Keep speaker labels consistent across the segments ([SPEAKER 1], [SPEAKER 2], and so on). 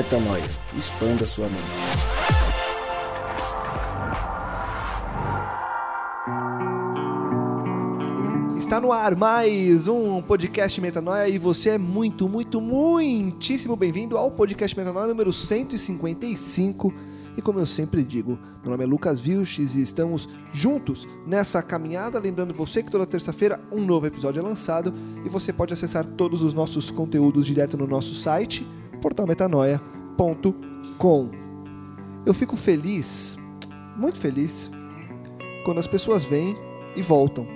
[SPEAKER 1] Metanoia. Expanda sua mente.
[SPEAKER 2] Está no ar mais um podcast Metanoia e você é muito, muito, muitíssimo bem-vindo ao podcast Metanoia número 155. E como eu sempre digo, meu nome é Lucas Vilches e estamos juntos nessa caminhada. Lembrando você que toda terça-feira um novo episódio é lançado e você pode acessar todos os nossos conteúdos direto no nosso site, portalmetanoia.com. Eu fico feliz, muito feliz, quando as pessoas vêm e voltam.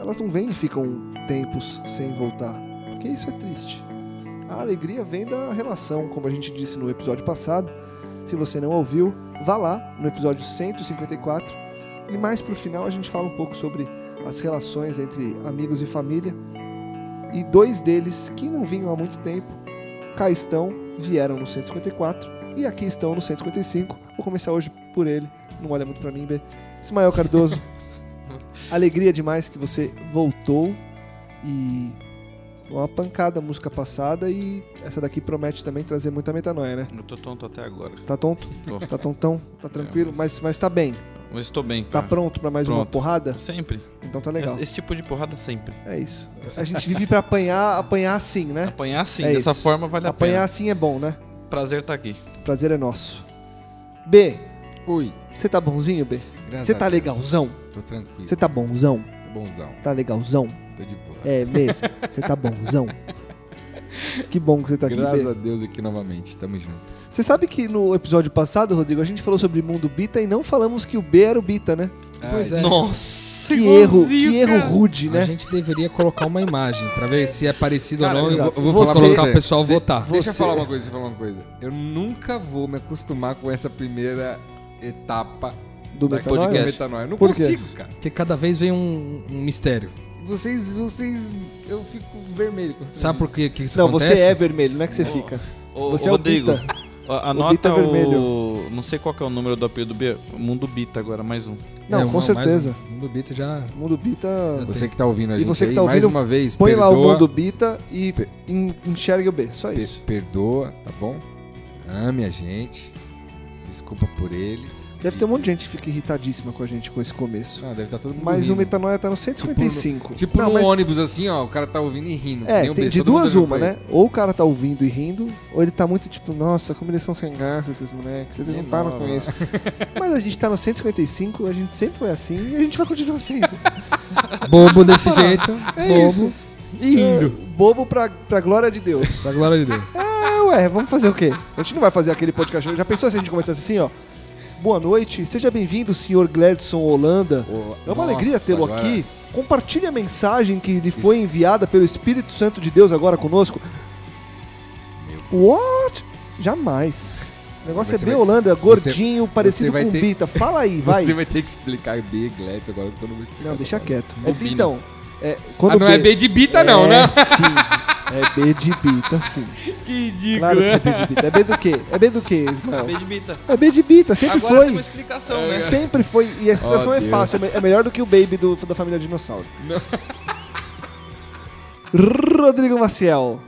[SPEAKER 2] Elas não vêm e ficam tempos sem voltar, porque isso é triste. A alegria vem da relação, como a gente disse no episódio passado. Se você não ouviu, vá lá no episódio 154 e mais pro final a gente fala um pouco sobre as relações entre amigos e família. E dois deles que não vinham há muito tempo, cá estão, vieram no 154 e aqui estão no 155. Vou começar hoje por ele, não olha muito pra mim, B. Ismael Cardoso. Alegria demais que você voltou e foi uma pancada a música passada e essa daqui promete também trazer muita metanoia, né?
[SPEAKER 3] Eu tô tonto até agora.
[SPEAKER 2] Tá tonto?
[SPEAKER 3] Tô.
[SPEAKER 2] Tá tontão? Tá tranquilo?
[SPEAKER 3] mas-
[SPEAKER 2] Mas, mas tá bem?
[SPEAKER 3] Mas estou bem,
[SPEAKER 2] Tá
[SPEAKER 3] cara.
[SPEAKER 2] pronto pra mais uma
[SPEAKER 3] Pronto.
[SPEAKER 2] porrada?
[SPEAKER 3] Sempre.
[SPEAKER 2] Então tá legal.
[SPEAKER 3] Esse, esse tipo de porrada sempre.
[SPEAKER 2] É isso. A gente vive pra apanhar, apanhar assim, né?
[SPEAKER 3] Apanhar sim,
[SPEAKER 2] É
[SPEAKER 3] dessa
[SPEAKER 2] isso.
[SPEAKER 3] forma vale a
[SPEAKER 2] Apanhar
[SPEAKER 3] pena.
[SPEAKER 2] assim é bom, né?
[SPEAKER 3] Prazer tá aqui.
[SPEAKER 2] Prazer é nosso. B,
[SPEAKER 4] Ui,
[SPEAKER 2] você tá bonzinho, B?
[SPEAKER 4] graças
[SPEAKER 2] Você
[SPEAKER 4] a
[SPEAKER 2] tá legalzão?
[SPEAKER 4] Tô tranquilo.
[SPEAKER 2] Você tá bonzão?
[SPEAKER 4] Tô bonzão.
[SPEAKER 2] Tá legalzão?
[SPEAKER 4] Tô de boa.
[SPEAKER 2] É mesmo? Você tá bonzão? Que bom que você tá aqui,
[SPEAKER 4] Graças
[SPEAKER 2] B.
[SPEAKER 4] a Deus aqui novamente. Tamo junto.
[SPEAKER 2] Você sabe que no episódio passado, Rodrigo, a gente falou sobre mundo Bita e não falamos que o B era o Bita, né?
[SPEAKER 5] Pois
[SPEAKER 4] Ai,
[SPEAKER 5] é.
[SPEAKER 3] Nossa,
[SPEAKER 2] Que erro, que erro rude,
[SPEAKER 5] A
[SPEAKER 2] né?
[SPEAKER 5] gente deveria colocar uma imagem pra ver se é parecido
[SPEAKER 4] Cara,
[SPEAKER 5] ou não.
[SPEAKER 4] eu vou-
[SPEAKER 5] e
[SPEAKER 4] eu vou
[SPEAKER 2] falar pra
[SPEAKER 5] colocar
[SPEAKER 4] você.
[SPEAKER 5] o pessoal
[SPEAKER 4] De-
[SPEAKER 5] votar.
[SPEAKER 4] Deixa eu
[SPEAKER 2] Você-
[SPEAKER 4] falar uma coisa, deixa eu falar uma coisa. Eu nunca vou me acostumar com essa primeira etapa
[SPEAKER 2] Do
[SPEAKER 4] da
[SPEAKER 2] Metanoia.
[SPEAKER 4] Eu não
[SPEAKER 2] Por quê?
[SPEAKER 4] consigo, cara.
[SPEAKER 5] Porque cada vez vem um, um mistério.
[SPEAKER 4] Vocês, vocês... Eu fico vermelho. com
[SPEAKER 5] Sabe por que, que isso
[SPEAKER 2] Não,
[SPEAKER 5] acontece?
[SPEAKER 2] você é vermelho, não é que você fica.
[SPEAKER 3] Ô,
[SPEAKER 2] Você é o
[SPEAKER 3] Rodrigo,
[SPEAKER 2] Bita.
[SPEAKER 3] Ó,
[SPEAKER 2] Bita
[SPEAKER 3] anota
[SPEAKER 2] é
[SPEAKER 3] o,
[SPEAKER 2] vermelho.
[SPEAKER 3] Não sei qual que é o número do apelido do B. Mundo Bita agora, mais um.
[SPEAKER 2] Não,
[SPEAKER 5] É,
[SPEAKER 2] com
[SPEAKER 5] mais
[SPEAKER 2] certeza.
[SPEAKER 5] Um, do Bita já.
[SPEAKER 2] O Mundo Bita.
[SPEAKER 4] Você que tá ouvindo a
[SPEAKER 2] E
[SPEAKER 4] gente
[SPEAKER 2] você que
[SPEAKER 4] aí,
[SPEAKER 2] tá
[SPEAKER 4] mais
[SPEAKER 2] ouvindo,
[SPEAKER 4] uma vez,
[SPEAKER 2] Põe lá
[SPEAKER 4] perdoa,
[SPEAKER 2] o Mundo Bita e enxergue o B. Só isso.
[SPEAKER 4] perdoa, tá bom? Ame a gente. Desculpa por eles.
[SPEAKER 2] Deve ter um monte de gente que fica irritadíssima com a gente com esse começo.
[SPEAKER 4] Ah, deve estar todo mundo
[SPEAKER 2] Mas o
[SPEAKER 4] rindo.
[SPEAKER 2] Metanoia tá no 155.
[SPEAKER 4] Tipo
[SPEAKER 2] Não,
[SPEAKER 4] no
[SPEAKER 2] mas-
[SPEAKER 4] ônibus assim, ó, o cara tá ouvindo e rindo. que
[SPEAKER 2] É,
[SPEAKER 4] nem o
[SPEAKER 2] tem de
[SPEAKER 4] todo mundo
[SPEAKER 2] duas
[SPEAKER 4] olhando
[SPEAKER 2] uma,
[SPEAKER 4] pra
[SPEAKER 2] né? Ou o cara tá ouvindo e rindo, ou ele tá muito tipo, nossa, como eles são sem graça esses moleques, eles não param com isso. Mas a gente tá no 155, a gente sempre foi assim e a gente vai continuar sendo.
[SPEAKER 5] Bobo desse jeito.
[SPEAKER 2] É
[SPEAKER 5] bobo.
[SPEAKER 2] isso.
[SPEAKER 5] E rindo.
[SPEAKER 2] É, bobo pra, pra glória de Deus.
[SPEAKER 5] Pra glória de Deus.
[SPEAKER 2] É, ué, vamos fazer o quê? A gente não vai fazer aquele podcast. Já pensou se a gente começasse assim, ó? Boa noite, seja bem-vindo, senhor Gladson Holanda.
[SPEAKER 4] Ô,
[SPEAKER 2] É uma
[SPEAKER 4] nossa,
[SPEAKER 2] alegria tê-lo
[SPEAKER 4] agora-
[SPEAKER 2] aqui. Compartilhe a mensagem que lhe foi enviada pelo Espírito Santo de Deus agora conosco. What? Jamais. O negócio
[SPEAKER 4] Você
[SPEAKER 2] é
[SPEAKER 4] vai-
[SPEAKER 2] Holanda, gordinho, parecido
[SPEAKER 4] vai
[SPEAKER 2] com
[SPEAKER 4] ter-
[SPEAKER 2] Bita. Fala aí, vai.
[SPEAKER 4] Você vai ter que explicar B, Gladys, agora que eu não vou explicar.
[SPEAKER 2] Não, deixa
[SPEAKER 4] palavra.
[SPEAKER 2] quieto. É, então, é, quando
[SPEAKER 4] Ah, não é B de Bita não,
[SPEAKER 2] é,
[SPEAKER 4] né?
[SPEAKER 2] Sim. É B de Bita, sim.
[SPEAKER 3] Que ridículo,
[SPEAKER 2] Claro que é B de Bita. É B do quê? É B do quê, Ismael?
[SPEAKER 3] B de Bita.
[SPEAKER 2] É B de Bita, sempre
[SPEAKER 3] Agora
[SPEAKER 2] foi.
[SPEAKER 3] tem uma explicação, né?
[SPEAKER 2] Sempre foi. E a explicação
[SPEAKER 4] Oh,
[SPEAKER 2] é
[SPEAKER 4] Deus.
[SPEAKER 2] fácil. é É melhor do que o Baby do, da família Dinossauro.
[SPEAKER 4] Não.
[SPEAKER 2] Rodrigo Maciel.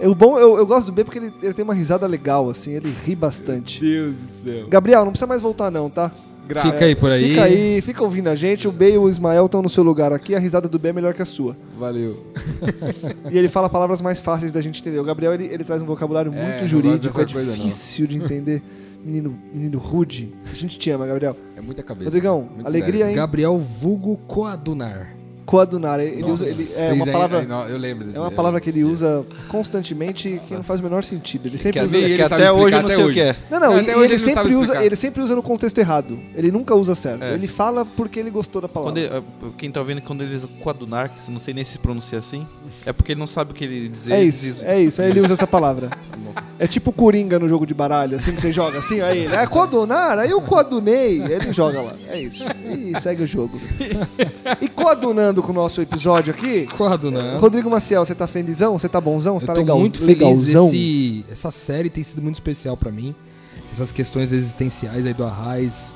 [SPEAKER 2] O bom, eu, eu gosto do B porque ele, ele tem uma risada legal, assim, ele ri bastante.
[SPEAKER 4] Deus do céu.
[SPEAKER 2] Gabriel, não precisa mais voltar não, tá?
[SPEAKER 4] Gra-
[SPEAKER 5] Fica aí por aí.
[SPEAKER 2] Fica aí, fica ouvindo a gente. O B e o Ismael estão no seu lugar aqui. A risada do B é melhor que a sua.
[SPEAKER 4] Valeu.
[SPEAKER 2] E ele fala palavras mais fáceis da gente entender. O Gabriel, ele, ele traz um vocabulário
[SPEAKER 4] É,
[SPEAKER 2] muito jurídico, é difícil de entender. Menino, menino rude. A gente te ama, Gabriel.
[SPEAKER 4] É muita cabeça.
[SPEAKER 2] Rodrigão, alegria,
[SPEAKER 4] sério.
[SPEAKER 2] hein?
[SPEAKER 5] Gabriel Vulgo Coadunar.
[SPEAKER 2] Coadunar. Ele
[SPEAKER 4] Nossa,
[SPEAKER 2] usa, ele, é uma palavra...
[SPEAKER 4] aí, não, eu lembro desse
[SPEAKER 2] É uma
[SPEAKER 4] eu
[SPEAKER 2] palavra que ele usa constantemente que não faz o menor sentido. Ele
[SPEAKER 3] Que,
[SPEAKER 2] sempre usa.
[SPEAKER 3] que
[SPEAKER 4] ele sabe
[SPEAKER 3] até hoje eu não sei o que é.
[SPEAKER 2] Não, não,
[SPEAKER 4] hoje
[SPEAKER 2] ele,
[SPEAKER 4] ele não sabe
[SPEAKER 2] sempre usa, ele sempre usa no contexto errado. Ele nunca usa certo.
[SPEAKER 3] É.
[SPEAKER 2] Ele fala porque ele gostou da palavra.
[SPEAKER 3] Ele- quem tá ouvindo, quando ele diz coadunar, que não sei nem se pronuncia assim, é porque ele não sabe o que ele dizer.
[SPEAKER 2] É
[SPEAKER 3] ele
[SPEAKER 2] isso,
[SPEAKER 3] diz-
[SPEAKER 2] é isso. Aí ele usa essa palavra. É tipo Coringa no jogo de baralho, assim que você joga assim, aí ele, é coadunar, aí eu coadunei, aí ele joga lá. É isso. E segue o jogo. E coadunando com o nosso episódio aqui,
[SPEAKER 5] Coadunar.
[SPEAKER 2] Rodrigo Maciel, você tá felizão? Você tá bonzão? Você tá
[SPEAKER 5] tô
[SPEAKER 2] legal,
[SPEAKER 5] muito feliz.
[SPEAKER 2] legalzão?
[SPEAKER 5] Esse, essa série tem sido muito especial pra mim. Essas questões existenciais aí do Arraiz.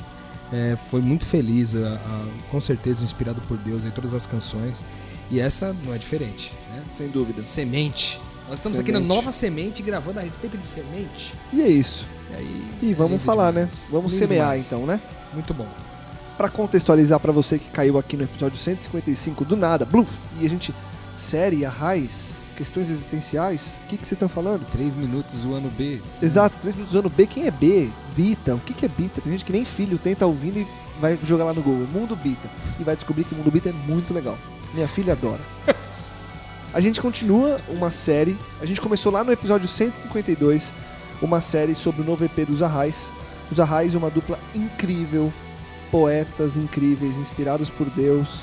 [SPEAKER 5] É, foi muito feliz, a- a- com certeza inspirado por Deus em todas as canções. E essa não é diferente. Né?
[SPEAKER 2] Sem dúvida.
[SPEAKER 5] Semente Nós estamos aqui na
[SPEAKER 2] Semente.
[SPEAKER 5] Nova Semente gravando a respeito de semente.
[SPEAKER 2] E é isso.
[SPEAKER 5] E aí,
[SPEAKER 2] E vamos
[SPEAKER 5] lindo
[SPEAKER 2] falar,
[SPEAKER 5] demais.
[SPEAKER 2] né? Vamos
[SPEAKER 5] Lindo
[SPEAKER 2] semear
[SPEAKER 5] demais.
[SPEAKER 2] então, né?
[SPEAKER 5] Muito bom.
[SPEAKER 2] Pra contextualizar pra você que caiu aqui no episódio 155 do nada, bluf, e a gente série, a raiz, questões existenciais, o que que vocês estão falando?
[SPEAKER 4] Três minutos zoando B.
[SPEAKER 2] Exato, 3 minutos usando B, quem é B? Bita, o que que é Bita? Tem gente que nem filho tenta ouvindo e vai jogar lá no Google, Mundo Bita, e vai descobrir que o Mundo Bita é muito legal. Minha filha adora. A gente continua uma série, a gente começou lá no episódio 152, uma série sobre o novo EP dos Arrais. Os Arrais, uma dupla incrível, poetas incríveis, inspirados por Deus,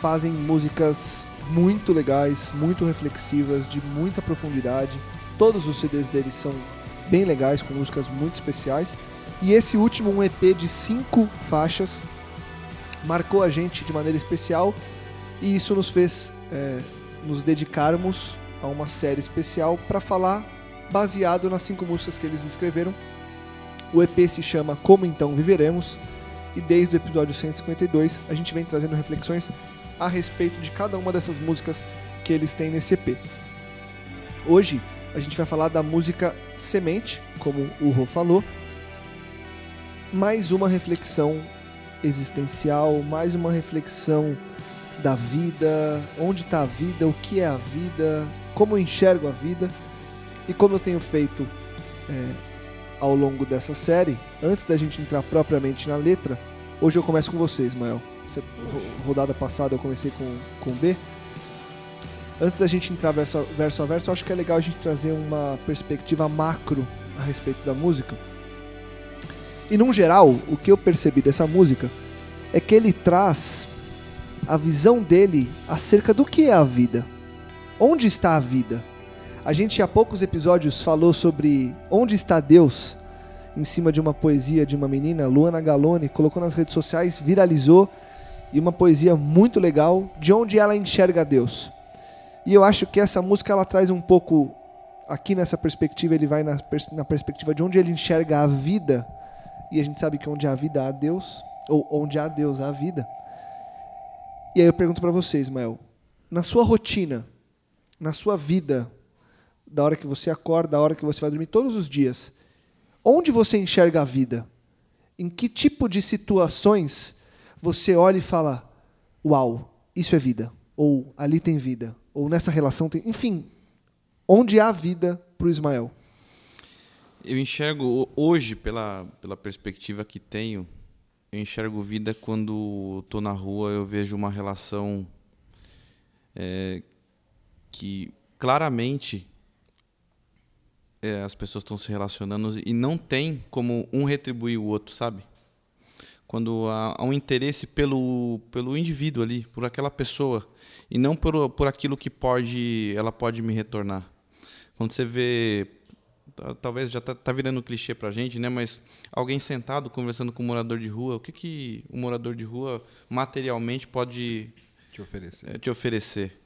[SPEAKER 2] fazem músicas muito legais, muito reflexivas, de muita profundidade. Todos os CDs deles são bem legais, com músicas muito especiais. E esse último, um EP de cinco faixas, marcou a gente de maneira especial e isso nos fez é, nos dedicarmos a uma série especial para falar baseado nas cinco músicas que eles escreveram. O EP se chama Como Então Viveremos e desde o episódio 152 a gente vem trazendo reflexões a respeito de cada uma dessas músicas que eles têm nesse EP. Hoje a gente vai falar da música Semente, como o Rô falou, mais uma reflexão existencial, mais uma reflexão da vida, onde está a vida, o que é a vida, como eu enxergo a vida e como eu tenho feito é, ao longo dessa série. Antes da gente entrar propriamente na letra, hoje eu começo com você, Ismael. Você, ro- rodada passada eu comecei com, com B. Antes da gente entrar verso a, verso a verso, acho que é legal a gente trazer uma perspectiva macro a respeito da música. E num geral, o que eu percebi dessa música é que ele traz a visão dele acerca do que é a vida. Onde está a vida? A gente há poucos episódios falou sobre onde está Deus em cima de uma poesia de uma menina, Luana Galone, colocou nas redes sociais, viralizou e uma poesia muito legal de onde ela enxerga Deus. E eu acho que essa música ela traz um pouco aqui nessa perspectiva, ele vai na, pers- na perspectiva de onde ele enxerga a vida. E a gente sabe que onde há vida há Deus, ou onde há Deus há vida. E aí eu pergunto pra você, Ismael, na sua rotina, na sua vida, da hora que você acorda, da hora que você vai dormir, todos os dias, onde você enxerga a vida? Em que tipo de situações você olha e fala: Uau, isso é vida? Ou ali tem vida? Ou nessa relação tem. Enfim, onde há vida pro Ismael?
[SPEAKER 3] Eu enxergo ho- hoje, pela, pela perspectiva que tenho, eu enxergo vida quando estou na rua, eu vejo uma relação é, que claramente é, as pessoas estão se relacionando e não tem como um retribuir o outro, sabe? Quando há, há um interesse pelo, pelo indivíduo ali, por aquela pessoa, e não por, por aquilo que pode ela pode me retornar. Quando você vê talvez já tá, tá virando clichê pra gente, né? Mas alguém sentado conversando com um morador de rua, o que que um morador de rua materialmente pode
[SPEAKER 4] Te oferecer.
[SPEAKER 3] eh, te oferecer?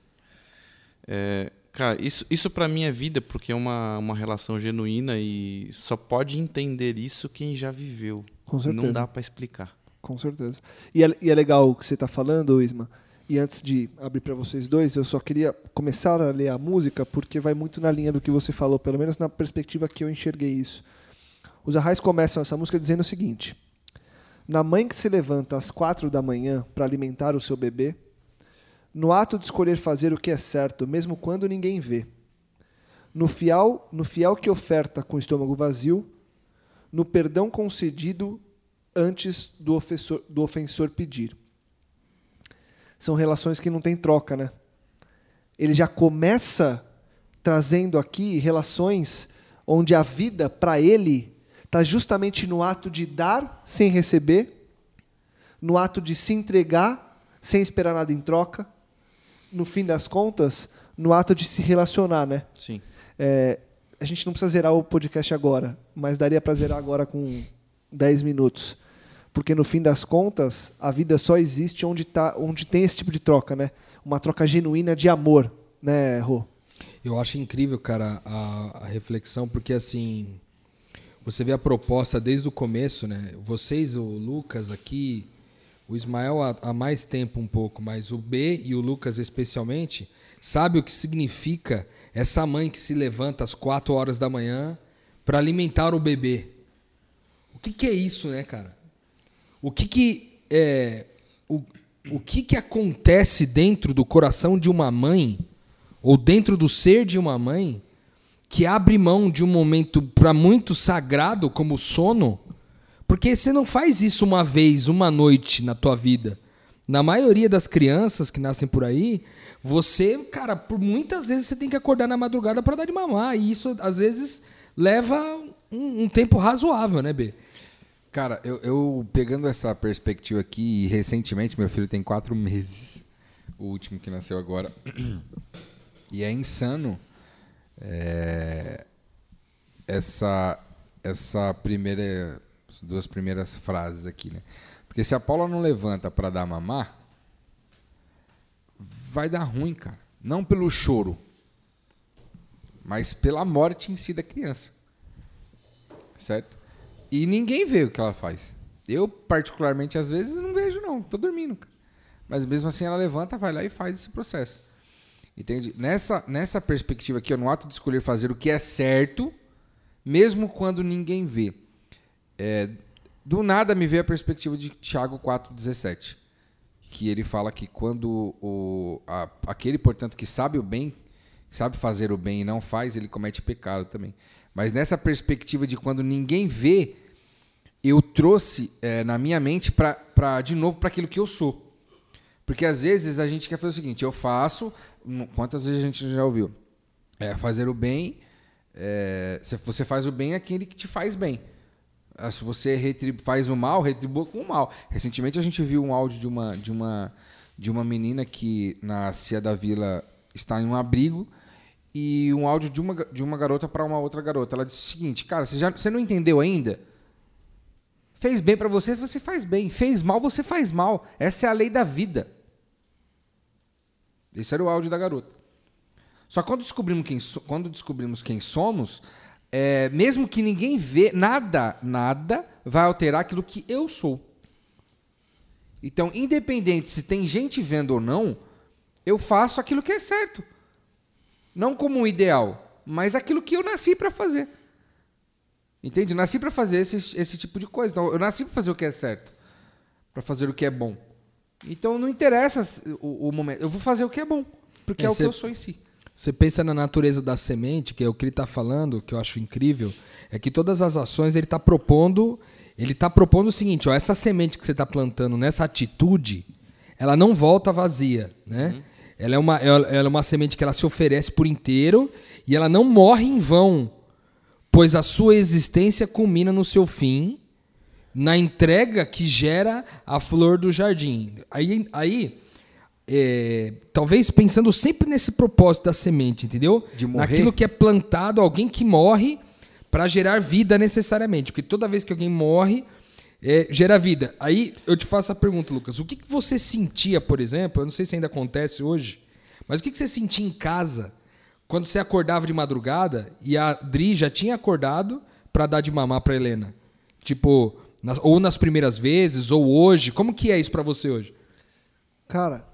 [SPEAKER 3] É, cara, isso, isso para mim é vida, porque é uma, uma relação genuína e só pode entender isso quem já viveu.
[SPEAKER 2] Com certeza.
[SPEAKER 3] Não dá pra explicar.
[SPEAKER 2] Com certeza. E é, e é legal o que você está falando, Isma. E antes de abrir para vocês dois, eu só queria começar a ler a música, porque vai muito na linha do que você falou, pelo menos na perspectiva que eu enxerguei isso. Os Arrais começam essa música dizendo o seguinte: Na mãe que se levanta às quatro da manhã para alimentar o seu bebê, no ato de escolher fazer o que é certo, mesmo quando ninguém vê, no fiel, no fiel que oferta com o estômago vazio, no perdão concedido antes do ofensor, do ofensor pedir. São relações que não tem troca, né? Ele já começa trazendo aqui relações onde a vida, para ele, está justamente no ato de dar sem receber, no ato de se entregar sem esperar nada em troca, no fim das contas, no ato de se relacionar, né?
[SPEAKER 3] Sim.
[SPEAKER 2] É, a gente não precisa zerar o podcast agora, mas daria para zerar agora com 10 minutos. Porque no fim das contas, a vida só existe onde, tá, onde tem esse tipo de troca, né? Uma troca genuína de amor, né, Rô?
[SPEAKER 5] Eu acho incrível, cara, a, a reflexão, porque assim, você vê a proposta desde o começo, né? Vocês, o Lucas aqui, o Ismael há, mais tempo um pouco, mas o B e o Lucas especialmente, sabe o que significa essa mãe que se levanta às 4 horas da manhã para alimentar o bebê. O que, que é isso, né, cara? O que que é o, o que que acontece dentro do coração de uma mãe ou dentro do ser de uma mãe que abre mão de um momento para muito sagrado como o sono? Porque você não faz isso uma vez, uma noite na tua vida. Na maioria das crianças que nascem por aí, você, cara, por muitas vezes você tem que acordar na madrugada para dar de mamar. E isso, às vezes, leva um, um tempo razoável, né, B?
[SPEAKER 4] Cara, eu, eu pegando essa perspectiva aqui, recentemente meu filho tem quatro meses, o último que nasceu agora, e é insano é, essa essa primeira as duas primeiras frases aqui, né? Porque se a Paula não levanta para dar mamar, vai dar ruim, cara. Não pelo choro, mas pela morte em si da criança. Certo? E ninguém vê o que ela faz. Eu, particularmente, às vezes, não vejo, não. Tô dormindo. Cara. Mas mesmo assim, ela levanta, vai lá e faz esse processo. Entende? Nessa, nessa perspectiva aqui, no ato de escolher fazer o que é certo, mesmo quando ninguém vê. É, do nada me veio a perspectiva de Tiago 4,17. Que ele fala que quando o, a, aquele, portanto, que sabe o bem, sabe fazer o bem e não faz, ele comete pecado também. Mas nessa perspectiva de quando ninguém vê, eu trouxe é, na minha mente para de novo para aquilo que eu sou. Porque às vezes a gente quer fazer o seguinte: eu faço, quantas vezes a gente já ouviu? É, fazer o bem, é, você faz o bem, aquele que te faz bem. Ah, se você faz o mal, retribua com o mal. Recentemente a gente viu um áudio de uma, de uma, de uma menina que na Cia da Vila está em um abrigo e um áudio de uma, de uma garota para uma outra garota. Ela disse o seguinte: Cara, você, já, você não entendeu ainda? Fez bem para você, você faz bem. Fez mal, você faz mal. Essa é a lei da vida. Esse era o áudio da garota. Só quando descobrimos quem, quando descobrimos quem somos, é, mesmo que ninguém vê, nada, nada vai alterar aquilo que eu sou. Então, independente se tem gente vendo ou não, eu faço aquilo que é certo. Não como um ideal, mas aquilo que eu nasci para fazer. Entende? nasci para fazer esse, esse tipo de coisa. Então, eu nasci para fazer o que é certo, para fazer o que é bom. Então não interessa o, o, momento. Eu vou fazer o que é bom, porque é, é o que eu sou em si.
[SPEAKER 5] Você pensa na natureza da semente, que é o que ele está falando, que eu acho incrível, é que todas as ações ele está propondo, ele está propondo o seguinte: ó, essa semente que você está plantando nessa atitude, ela não volta vazia, né? Uhum. Ela é, uma, ela é uma semente que ela se oferece por inteiro e ela não morre em vão, pois a sua existência culmina no seu fim, na entrega que gera a flor do jardim. Aí, aí é, talvez pensando sempre nesse propósito da semente, entendeu?
[SPEAKER 4] De morrer.
[SPEAKER 5] Naquilo que é plantado, alguém que morre para gerar vida necessariamente. Porque toda vez que alguém morre, é, gera vida. Aí eu te faço a pergunta, Lucas. O que, que você sentia, por exemplo? Eu não sei se ainda acontece hoje, mas o que, que você sentia em casa quando você acordava de madrugada e a Dri já tinha acordado para dar de mamar para Helena? Tipo, nas, ou nas primeiras vezes, ou hoje. Como que é isso para você hoje?
[SPEAKER 2] Cara,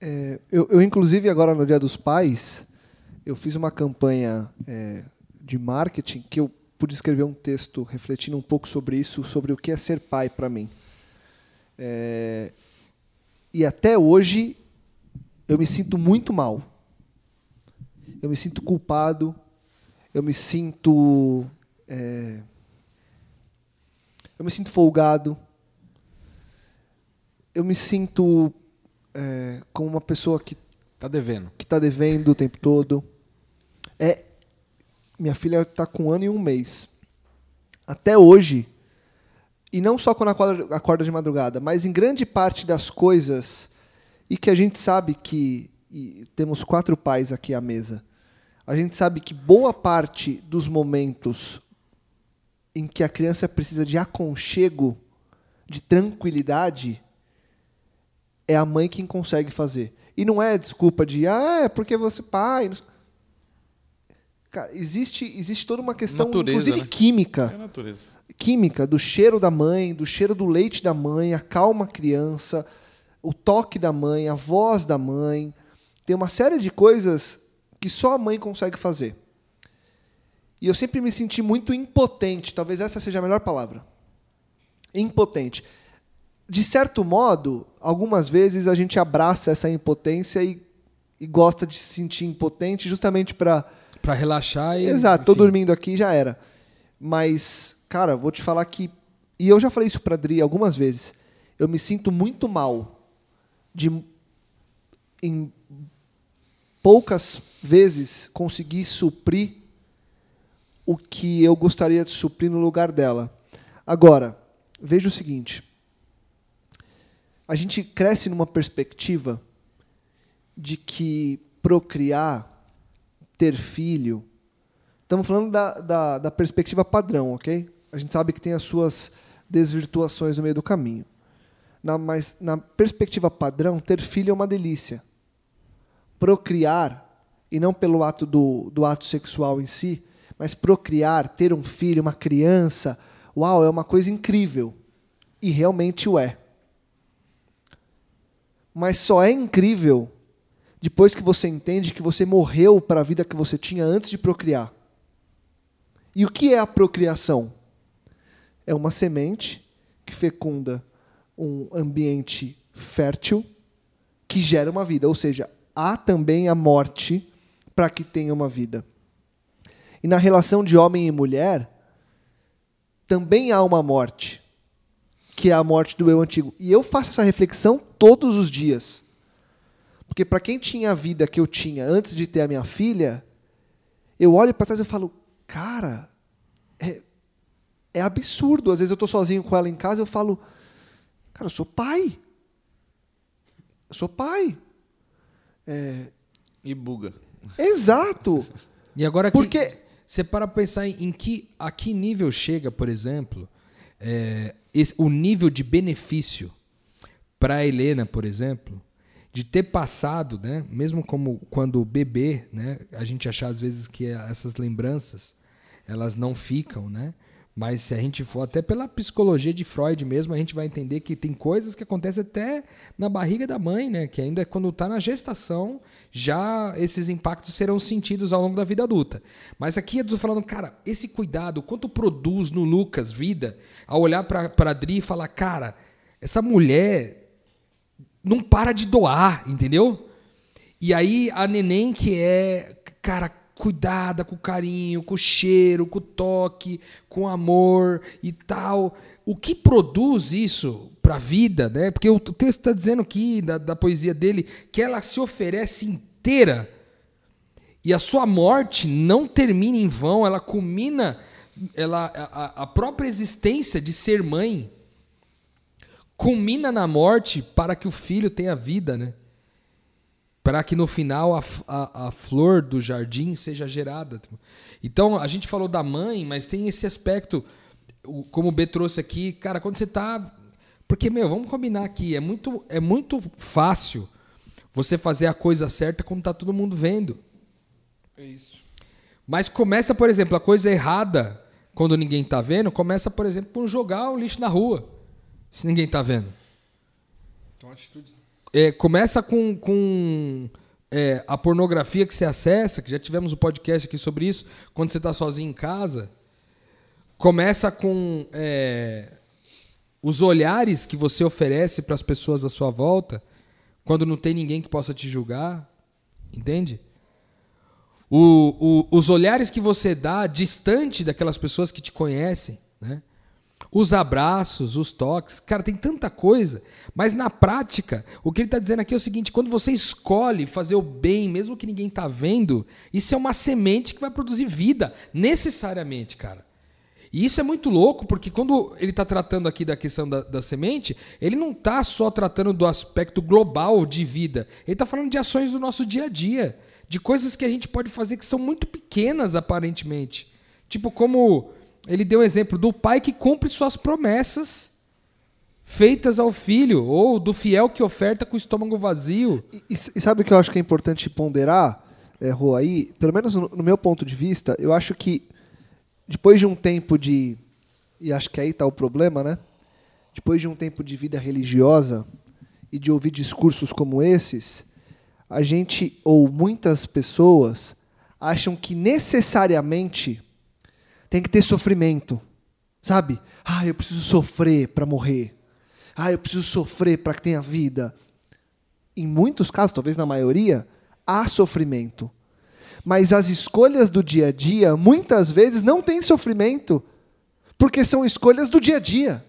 [SPEAKER 2] é, eu, eu, inclusive agora no Dia dos Pais, eu fiz uma campanha é, de marketing que eu pude escrever um texto refletindo um pouco sobre isso, sobre o que é ser pai para mim. É, e até hoje eu me sinto muito mal. Eu me sinto culpado. Eu me sinto. É, eu me sinto folgado. Eu me sinto é, como uma pessoa que
[SPEAKER 4] está devendo.
[SPEAKER 2] Que está devendo o tempo todo. É, minha filha está com um ano e um mês. Até hoje, e não só quando acorda, acorda de madrugada, mas em grande parte das coisas, e que a gente sabe que temos quatro pais aqui à mesa, a gente sabe que boa parte dos momentos em que a criança precisa de aconchego, de tranquilidade, é a mãe quem consegue fazer. E não é desculpa de, ah, é porque você pai. Cara, existe, existe toda uma questão,
[SPEAKER 3] Natureza,
[SPEAKER 2] inclusive
[SPEAKER 3] né?
[SPEAKER 2] química.
[SPEAKER 3] É a natureza.
[SPEAKER 2] química do cheiro da mãe, do cheiro do leite da mãe, acalma a criança, o toque da mãe, a voz da mãe. Tem uma série de coisas que só a mãe consegue fazer. E eu sempre me senti muito impotente, talvez essa seja a melhor palavra. Impotente. De certo modo, algumas vezes a gente abraça essa impotência e, e gosta de se sentir impotente justamente para
[SPEAKER 5] Pra relaxar e.
[SPEAKER 2] Exato, tô
[SPEAKER 5] enfim.
[SPEAKER 2] dormindo aqui já era. Mas, cara, vou te falar que. E eu já falei isso pra Adri algumas vezes. Eu me sinto muito mal de, em poucas vezes, conseguir suprir o que eu gostaria de suprir no lugar dela. Agora, veja o seguinte. A gente cresce numa perspectiva de que procriar ter filho. Estamos falando da, da, da perspectiva padrão, ok? A gente sabe que tem as suas desvirtuações no meio do caminho. Na, mas na perspectiva padrão, ter filho é uma delícia. Procriar, e não pelo ato do, do ato sexual em si, mas procriar, ter um filho, uma criança, uau, é uma coisa incrível. E realmente o é. Mas só é incrível depois que você entende que você morreu para a vida que você tinha antes de procriar. E o que é a procriação? É uma semente que fecunda um ambiente fértil que gera uma vida, ou seja, há também a morte para que tenha uma vida. E na relação de homem e mulher, também há uma morte, que é a morte do eu antigo. E eu faço essa reflexão todos os dias. Porque para quem tinha a vida que eu tinha antes de ter a minha filha, eu olho para trás e falo, cara, é, é absurdo. Às vezes eu estou sozinho com ela em casa e eu falo, cara, eu sou pai. Eu sou pai. É,
[SPEAKER 3] E buga.
[SPEAKER 2] exato.
[SPEAKER 5] E agora que
[SPEAKER 2] Porque-
[SPEAKER 5] você para pra pensar em, em que a que nível chega, por exemplo, é, esse- o nível de benefício para a Helena, por exemplo, de ter passado, né, mesmo como quando bebê, né, a gente achar às vezes que essas lembranças elas não ficam, né? Mas se a gente for até pela psicologia de Freud mesmo, a gente vai entender que tem coisas que acontecem até na barriga da mãe, né? Que ainda quando está na gestação, já esses impactos serão sentidos ao longo da vida adulta. Mas aqui eu tô falando, cara, esse cuidado, quanto produz no Lucas vida, ao olhar para a Adri e falar, cara, essa mulher não para de doar, entendeu? E aí a neném que é, cara, cuidada com carinho, com cheiro, com toque, com amor e tal. O que produz isso para a vida, né? Porque o texto está dizendo aqui da, da poesia dele que ela se oferece inteira e a sua morte não termina em vão, ela culmina ela, a, a própria existência de ser mãe culmina na morte para que o filho tenha vida, né? Para que no final a, a, a flor do jardim seja gerada. Então, a gente falou da mãe, mas tem esse aspecto, como o B trouxe aqui, cara, quando você tá. Porque, meu, vamos combinar aqui, é muito, é muito fácil você fazer a coisa certa quando tá todo mundo vendo.
[SPEAKER 2] É isso.
[SPEAKER 5] Mas começa, por exemplo, a coisa errada, quando ninguém tá vendo, começa, por exemplo, com jogar o lixo na rua, se ninguém tá vendo.
[SPEAKER 4] Então, atitude.
[SPEAKER 5] É, começa com, com é, a pornografia que você acessa, que já tivemos um podcast aqui sobre isso, quando você está sozinho em casa. Começa com é, os olhares que você oferece para as pessoas à sua volta, quando não tem ninguém que possa te julgar. Entende? O- o- os olhares que você dá distante daquelas pessoas que te conhecem, né? Os abraços, os toques, cara, tem tanta coisa. Mas na prática, o que ele está dizendo aqui é o seguinte: quando você escolhe fazer o bem, mesmo que ninguém está vendo, isso é uma semente que vai produzir vida, necessariamente, cara. E isso é muito louco, porque quando ele está tratando aqui da questão da, da semente, ele não está só tratando do aspecto global de vida. Ele está falando de ações do nosso dia a dia, de coisas que a gente pode fazer que são muito pequenas, aparentemente. Tipo, como ele deu o exemplo do pai que cumpre suas promessas feitas ao filho, ou do fiel que oferta com o estômago vazio.
[SPEAKER 2] E, e sabe o que eu acho que é importante ponderar? é, Rô, aí, pelo menos no, no meu ponto de vista, eu acho que depois de um tempo de. E acho que aí está o problema, né? Depois de um tempo de vida religiosa e de ouvir discursos como esses, a gente, ou muitas pessoas, acham que necessariamente tem que ter sofrimento. Sabe? Ah, eu preciso sofrer para morrer. Ah, eu preciso sofrer para que tenha vida. Em muitos casos, talvez na maioria, há sofrimento. Mas as escolhas do dia a dia, muitas vezes, não têm sofrimento, porque são escolhas do dia a dia.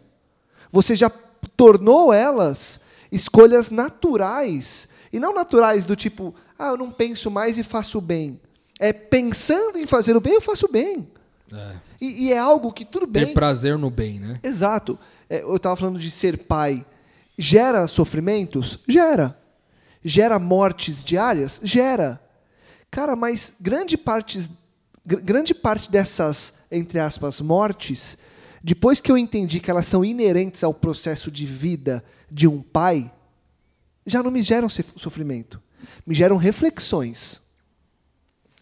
[SPEAKER 2] Você já tornou elas escolhas naturais. E não naturais do tipo, ah, eu não penso mais e faço bem. É pensando em fazer o bem, eu faço bem.
[SPEAKER 5] É.
[SPEAKER 2] E, e é algo que tudo bem.
[SPEAKER 5] Ter prazer no bem, né?
[SPEAKER 2] Exato. É, eu estava falando de ser pai. Gera sofrimentos? Gera. Gera mortes diárias? Gera. Cara, mas grande parte, grande parte dessas, entre aspas, mortes, depois que eu entendi que elas são inerentes ao processo de vida de um pai, já não me geram sofrimento. Me geram reflexões.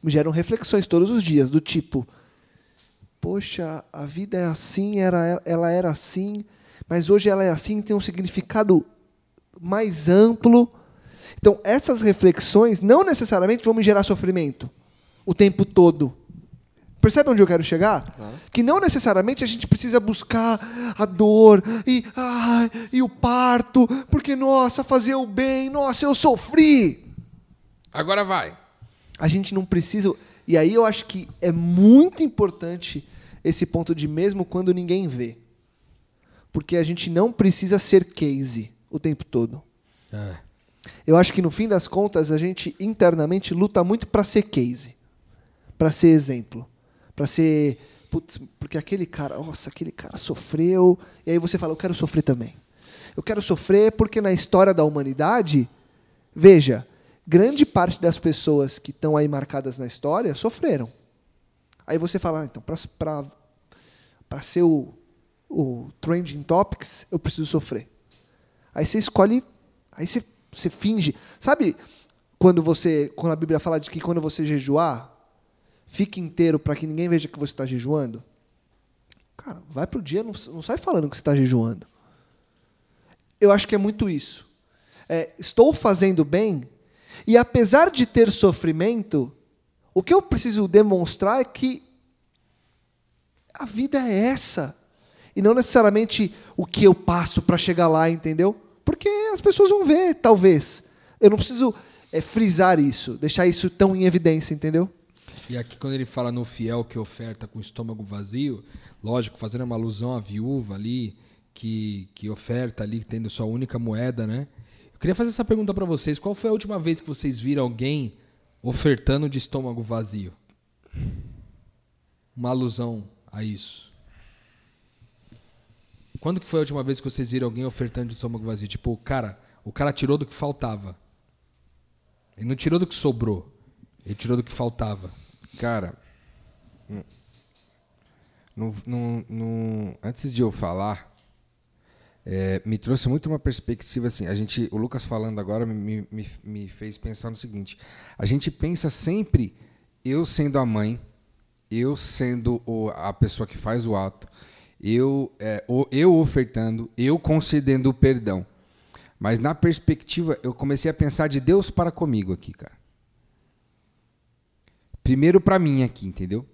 [SPEAKER 2] Me geram reflexões todos os dias, do tipo: poxa, a vida é assim, era, ela era assim, mas hoje ela é assim, tem um significado mais amplo. Então, essas reflexões não necessariamente vão me gerar sofrimento o tempo todo. Percebe onde eu quero chegar? Claro. Que não necessariamente a gente precisa buscar a dor e, ah, e o parto, porque, nossa, fazer o bem, nossa, eu sofri.
[SPEAKER 4] Agora vai.
[SPEAKER 2] A gente não precisa. E aí eu acho que é muito importante esse ponto de mesmo quando ninguém vê. Porque a gente não precisa ser case o tempo todo. É. Eu acho que no fim das contas a gente internamente luta muito para ser case, para ser exemplo para ser. Putz, porque aquele cara, nossa, aquele cara sofreu. E aí você fala, eu quero sofrer também. Eu quero sofrer porque na história da humanidade, veja, grande parte das pessoas que estão aí marcadas na história sofreram. Aí você fala, ah, então, para ser o, o trending topics, eu preciso sofrer. Aí você escolhe, aí você, você finge. Sabe quando você, quando a Bíblia fala de que quando você jejuar, fique inteiro para que ninguém veja que você está jejuando, cara, vai para o dia, não, não sai falando que você está jejuando. Eu acho que é muito isso. É, estou fazendo bem, e apesar de ter sofrimento, o que eu preciso demonstrar é que a vida é essa. E não necessariamente o que eu passo para chegar lá, entendeu? Porque as pessoas vão ver, talvez. Eu não preciso é, frisar isso, deixar isso tão em evidência, entendeu?
[SPEAKER 5] E aqui, quando ele fala no fiel que oferta com o estômago vazio, lógico, fazendo uma alusão à viúva ali, que, que oferta ali, tendo sua única moeda, né? Eu queria fazer essa pergunta para vocês: qual foi a última vez que vocês viram alguém ofertando de estômago vazio? Uma alusão a isso. Quando que foi a última vez que vocês viram alguém ofertando de estômago vazio? Tipo, cara, o cara tirou do que faltava. Ele não tirou do que sobrou. Ele tirou do que faltava.
[SPEAKER 4] Cara, no, no, no, antes de eu falar, é, me trouxe muito uma perspectiva assim. A gente, o Lucas falando agora me, me, me fez pensar no seguinte: a gente pensa sempre eu sendo a mãe, eu sendo o, a pessoa que faz o ato, eu, é, o, eu ofertando, eu concedendo o perdão. Mas na perspectiva, eu comecei a pensar de Deus para comigo aqui, cara. Primeiro para mim aqui, entendeu?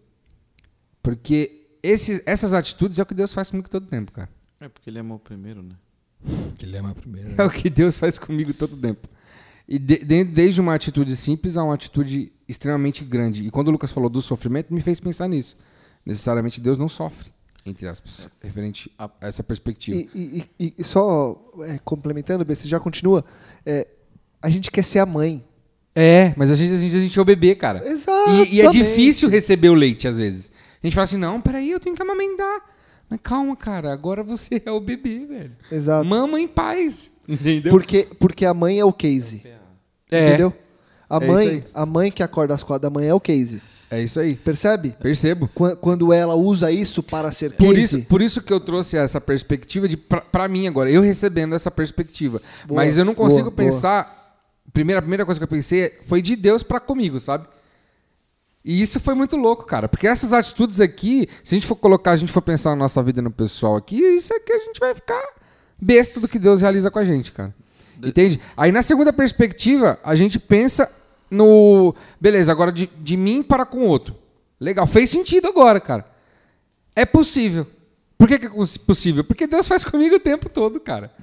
[SPEAKER 4] Porque esses, essas atitudes é o que Deus faz comigo todo tempo, cara.
[SPEAKER 3] É porque ele amou primeiro, né?
[SPEAKER 5] Que ele ama primeiro. Né?
[SPEAKER 4] É o que Deus faz comigo todo tempo. E de, de, desde uma atitude simples a uma atitude extremamente grande. E quando o Lucas falou do sofrimento, me fez pensar nisso. Necessariamente Deus não sofre, entre aspas, referente a essa perspectiva.
[SPEAKER 2] E, e, e só é, complementando, você já continua. É, a gente quer ser a mãe.
[SPEAKER 4] É, mas a gente, a gente, a gente é o bebê, cara.
[SPEAKER 2] Exato.
[SPEAKER 4] E, e é difícil receber o leite, às vezes. A gente fala assim, não, peraí, eu tenho que amamentar. Mas calma, cara, agora você é o bebê, velho.
[SPEAKER 2] Exato.
[SPEAKER 4] Mama em paz. Entendeu?
[SPEAKER 2] Porque, porque a mãe é o case. É. Entendeu? A é mãe, a mãe que acorda às quatro da manhã é o case.
[SPEAKER 4] É isso aí.
[SPEAKER 2] Percebe?
[SPEAKER 4] Percebo.
[SPEAKER 2] Quando ela usa isso para ser
[SPEAKER 4] case. Por isso, por isso que eu trouxe essa perspectiva de para mim agora, eu recebendo essa perspectiva. Boa, Mas eu não consigo boa, pensar boa primeira, a primeira coisa que eu pensei foi de Deus para comigo, sabe? E isso foi muito louco, cara. Porque essas atitudes aqui, se a gente for colocar, a gente for pensar na nossa vida no pessoal aqui, isso aqui a gente vai ficar besta do que Deus realiza com a gente, cara. Entende? Aí na segunda perspectiva, a gente pensa no. Beleza, agora de, de mim para com o outro. Legal, fez sentido agora, cara. É possível. Por que, que é possível? Porque Deus faz comigo o tempo todo, cara.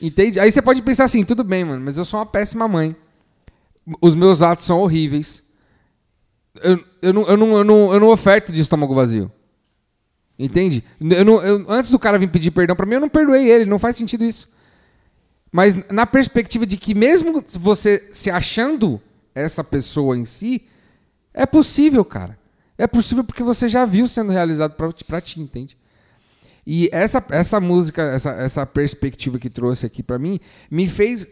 [SPEAKER 4] Entende? Aí você pode pensar assim, tudo bem, mano, mas eu sou uma péssima mãe. Os meus atos são horríveis. Eu, eu, não, eu, não, eu, não, eu não oferto de estômago vazio. Entende? Eu não, eu, antes do cara vir pedir perdão para mim, eu não perdoei ele, não faz sentido isso. Mas na perspectiva de que mesmo você se achando essa pessoa em si, é possível, cara. É possível porque você já viu sendo realizado para ti, entende? E essa, essa música, essa, essa perspectiva que trouxe aqui para mim, me fez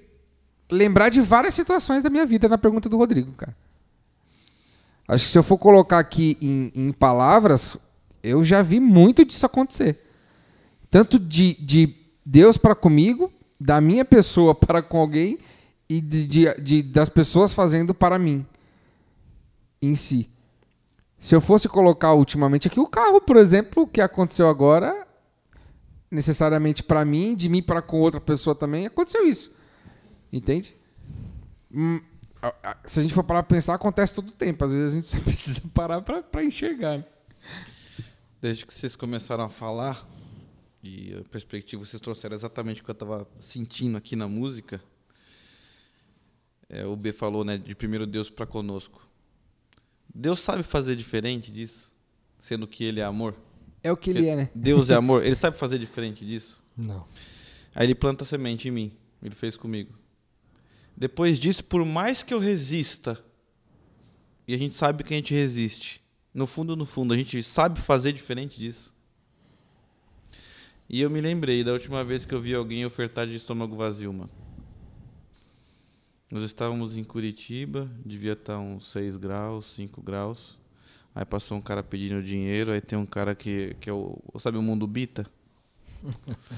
[SPEAKER 4] lembrar de várias situações da minha vida na pergunta do Rodrigo, cara. Acho que se eu for colocar aqui em, em palavras, eu já vi muito disso acontecer. Tanto de, de Deus para comigo, da minha pessoa para com alguém e de, de, de, das pessoas fazendo para mim em si. Se eu fosse colocar ultimamente aqui o carro, por exemplo, o que aconteceu agora, necessariamente para mim, de mim para com outra pessoa também, aconteceu isso. Entende? Se a gente for parar para pensar, acontece todo o tempo. Às vezes a gente só precisa parar para enxergar.
[SPEAKER 3] Desde que vocês começaram a falar, e a perspectiva vocês trouxeram exatamente o que eu estava sentindo aqui na música, é, o B falou né, de primeiro Deus para conosco. Deus sabe fazer diferente disso, sendo que Ele é amor?
[SPEAKER 4] É o que Ele é, né?
[SPEAKER 3] Deus é amor. Ele sabe fazer diferente disso?
[SPEAKER 5] Não.
[SPEAKER 3] Aí Ele planta a semente em mim. Ele fez comigo. Depois disso, por mais que eu resista, e a gente sabe que a gente resiste, no fundo, no fundo, a gente sabe fazer diferente disso. E eu me lembrei da última vez que eu vi alguém ofertar de estômago vazio, mano. Nós estávamos em Curitiba, devia estar uns 6 graus, 5 graus. Aí passou um cara pedindo dinheiro, aí tem um cara que, que é o. Sabe o Mundo Bita?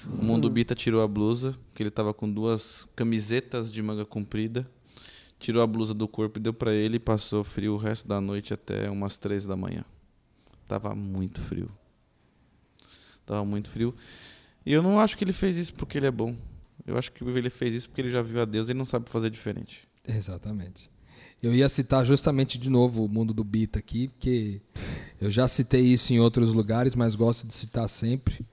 [SPEAKER 3] O Mundo Bita tirou a blusa, que ele estava com duas camisetas de manga comprida. Tirou a blusa do corpo e deu para ele e passou frio o resto da noite até umas 3 da manhã. Tava muito frio. Tava muito frio. E eu não acho que ele fez isso porque ele é bom. Eu acho que ele fez isso porque ele já viu a Deus e não sabe fazer diferente.
[SPEAKER 5] Exatamente. Eu ia citar justamente de novo o mundo do Bita aqui, porque eu já citei isso em outros lugares, mas gosto de citar sempre.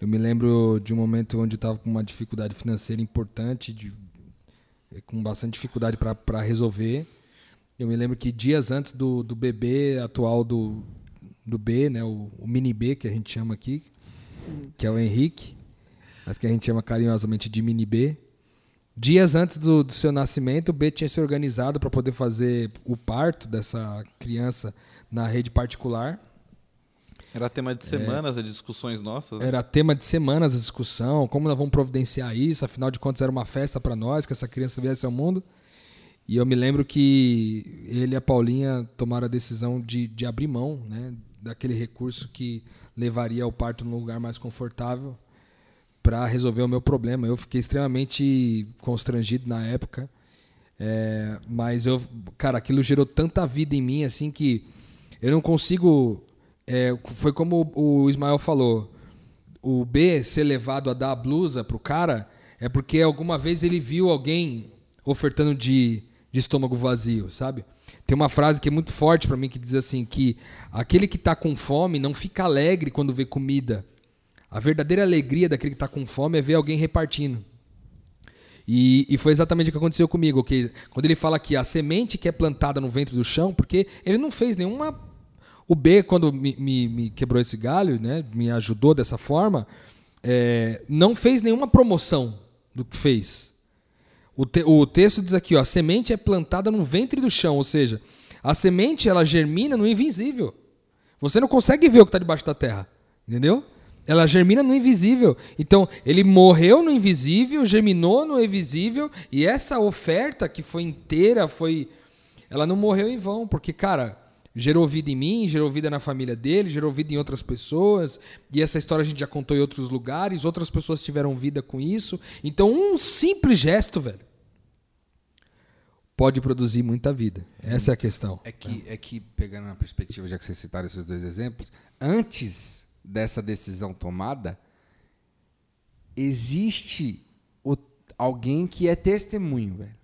[SPEAKER 5] Eu me lembro de um momento onde eu estava com uma dificuldade financeira importante, de, com bastante dificuldade para resolver. Eu me lembro que dias antes do, do bebê atual do, do B, né, o, o mini B que a gente chama aqui, que é o Henrique, mas que a gente chama carinhosamente de Mini B. Dias antes do, do seu nascimento, o B tinha se organizado para poder fazer o parto dessa criança na rede particular.
[SPEAKER 3] Era tema de semanas é, as discussões nossas.
[SPEAKER 5] Né? Era tema de semanas a discussão, como nós vamos providenciar isso, afinal de contas era uma festa para nós que essa criança viesse ao mundo. E eu me lembro que ele e a Paulinha tomaram a decisão de, de abrir mão né, daquele recurso que levaria o parto num lugar mais confortável para resolver o meu problema. Eu fiquei extremamente constrangido na época. É, mas eu, cara, aquilo gerou tanta vida em mim assim que eu não consigo. É, foi como o Ismael falou: o B ser levado a dar a blusa pro cara é porque alguma vez ele viu alguém ofertando de, de estômago vazio, sabe? Tem uma frase que é muito forte para mim que diz assim que aquele que está com fome não fica alegre quando vê comida, a verdadeira alegria daquele que está com fome é ver alguém repartindo. E, e, foi exatamente o que aconteceu comigo. Que quando ele fala que a semente que é plantada no ventre do chão, porque ele não fez nenhuma. O B, quando me, me, me quebrou esse galho, né, me ajudou dessa forma, é, não fez nenhuma promoção do que fez. O, te, o texto diz aqui: ó, a semente é plantada no ventre do chão, ou seja, a semente ela germina no invisível. Você não consegue ver o que está debaixo da terra, entendeu? Ela germina no invisível. Então, ele morreu no invisível, germinou no invisível, e essa oferta que foi inteira, foi. Ela não morreu em vão, porque, cara, gerou vida em mim, gerou vida na família dele, gerou vida em outras pessoas, e essa história a gente já contou em outros lugares, outras pessoas tiveram vida com isso. Então, um simples gesto, velho, pode produzir muita vida. Essa é a questão.
[SPEAKER 4] É que, é que, pegando na perspectiva, já que vocês citaram esses dois exemplos, antes dessa decisão tomada, existe o- alguém que é testemunho, velho.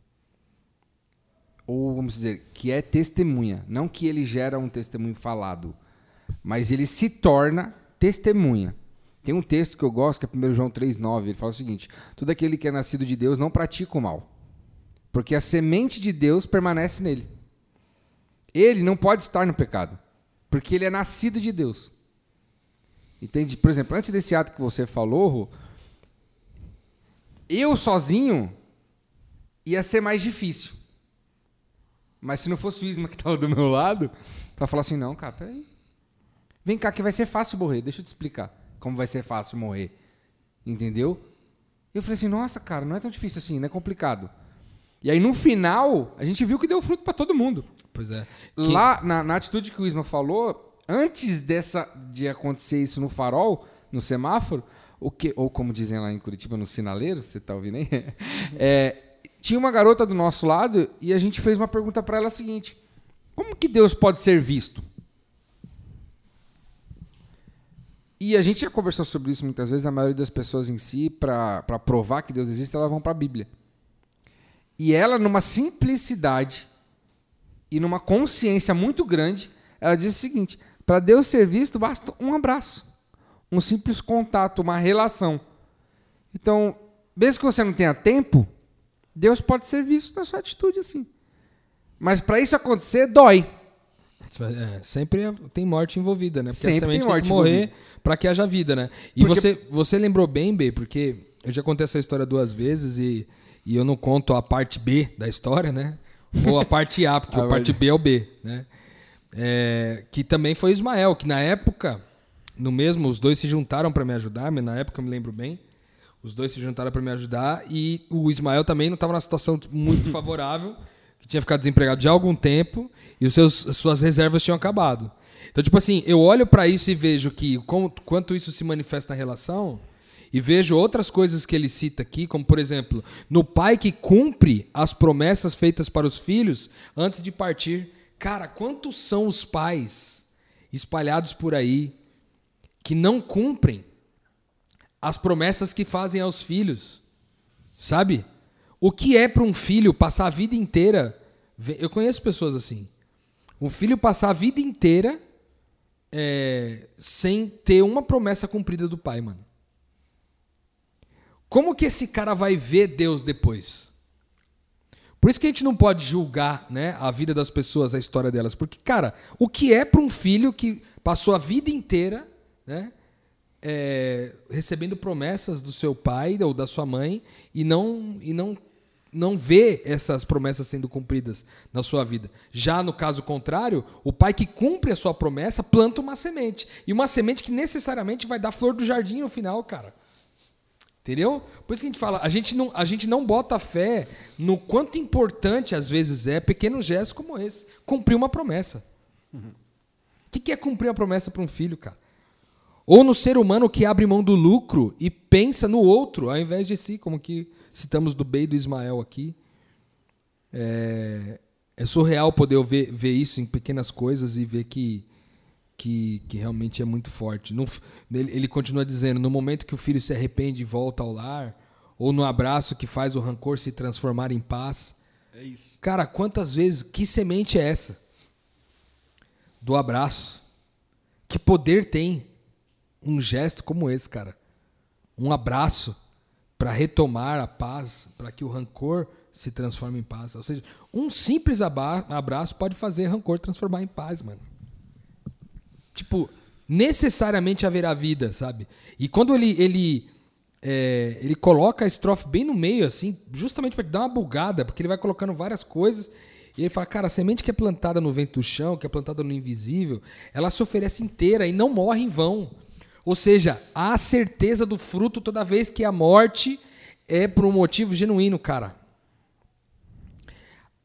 [SPEAKER 4] Ou, vamos dizer, que é testemunha. Não que ele gera um testemunho falado, mas ele se torna testemunha. Tem um texto que eu gosto, que é 1 João 3,9. Ele fala o seguinte: Todo aquele que é nascido de Deus não pratica o mal, porque a semente de Deus permanece nele. Ele não pode estar no pecado, porque ele é nascido de Deus. Entende? Por exemplo, antes desse ato que você falou, eu sozinho ia ser mais difícil. Mas se não fosse o Isma que estava do meu lado, para falar assim, não, cara, peraí. Vem cá que vai ser fácil morrer. Deixa eu te explicar como vai ser fácil morrer. Entendeu? Eu falei assim, nossa, cara, não é tão difícil assim, não é complicado. E aí no final, a gente viu que deu fruto para todo mundo.
[SPEAKER 5] Pois é.
[SPEAKER 4] Lá, na, na atitude que o Isma falou, antes dessa de acontecer isso no farol, no semáforo, o que, ou como dizem lá em Curitiba, no sinaleiro, você tá ouvindo aí? É, tinha uma garota do nosso lado e a gente fez uma pergunta para ela seguinte: Como que Deus pode ser visto? E a gente já conversou sobre isso muitas vezes. A maioria das pessoas em si, para provar que Deus existe, elas vão para a Bíblia. E ela, numa simplicidade e numa consciência muito grande, ela diz o seguinte: para Deus ser visto, basta um abraço, um simples contato, uma relação. Então, mesmo que você não tenha tempo, Deus pode ser visto na sua atitude assim. Mas para isso acontecer, dói.
[SPEAKER 5] É, sempre é- tem morte envolvida, né? Porque
[SPEAKER 4] Sempre
[SPEAKER 5] a semente
[SPEAKER 4] tem
[SPEAKER 5] tem, que morrer para que haja vida, né? E
[SPEAKER 4] Porque-
[SPEAKER 5] você, você lembrou bem, B, porque eu já contei essa história duas vezes e, e eu não conto a parte B da história, né? Ou a parte A, porque a parte B é o B, né? É, que também foi Ismael, que na época, no mesmo, os dois se juntaram para me ajudar, mas na época eu me lembro bem. Os dois se juntaram para me ajudar e o Ismael também não estava numa situação muito favorável, que tinha ficado desempregado já há algum tempo e os seus, as suas reservas tinham acabado. Então, tipo assim, eu olho para isso e vejo que como, quanto isso se manifesta na relação e vejo outras coisas que ele cita aqui, como por exemplo, no pai que cumpre as promessas feitas para os filhos antes de partir. Cara, quantos são os pais espalhados por aí que não cumprem as promessas que fazem aos filhos. Sabe? O que é para um filho passar a vida inteira. Eu conheço pessoas assim. Um filho passar a vida inteira é, sem ter uma promessa cumprida do pai, mano. Como que esse cara vai ver Deus depois? Por isso que a gente não pode julgar né, a vida das pessoas, a história delas. Porque, cara, o que é para um filho que passou a vida inteira né, é, recebendo promessas do seu pai ou da sua mãe e não, e não, não vê essas promessas sendo cumpridas na sua vida? Já no caso contrário, o pai que cumpre a sua promessa planta uma semente. E uma semente que necessariamente vai dar flor do jardim no final, cara. Entendeu? Por isso que a gente fala, a gente não, a gente não bota fé no quanto importante às vezes é pequenos gestos como esse. Cumprir uma promessa. O que que é cumprir uma promessa para um filho, cara? Ou no ser humano que abre mão do lucro e pensa no outro, ao invés de si, como que citamos do Bey e do Ismael aqui. É, é surreal poder ver, ver isso em pequenas coisas e ver que, que, que realmente é muito forte. No ele, ele continua dizendo: no momento que o filho se arrepende e volta ao lar, ou no abraço que faz o rancor se transformar em paz.
[SPEAKER 4] É isso.
[SPEAKER 5] Cara, quantas vezes, que semente é essa? Do abraço. Que poder tem um gesto como esse, cara? Um abraço para retomar a paz, para que o rancor se transforme em paz. Ou seja, um simples abraço pode fazer rancor transformar em paz, mano. Tipo, necessariamente haverá vida, sabe? E quando ele ele é, ele coloca a estrofe bem no meio, assim, justamente para dar uma bugada, porque ele vai colocando várias coisas. E ele fala, cara, a semente que é plantada no vento do chão, que é plantada no invisível, ela se oferece inteira e não morre em vão. Ou seja, há a certeza do fruto toda vez que a morte é por um motivo genuíno, cara.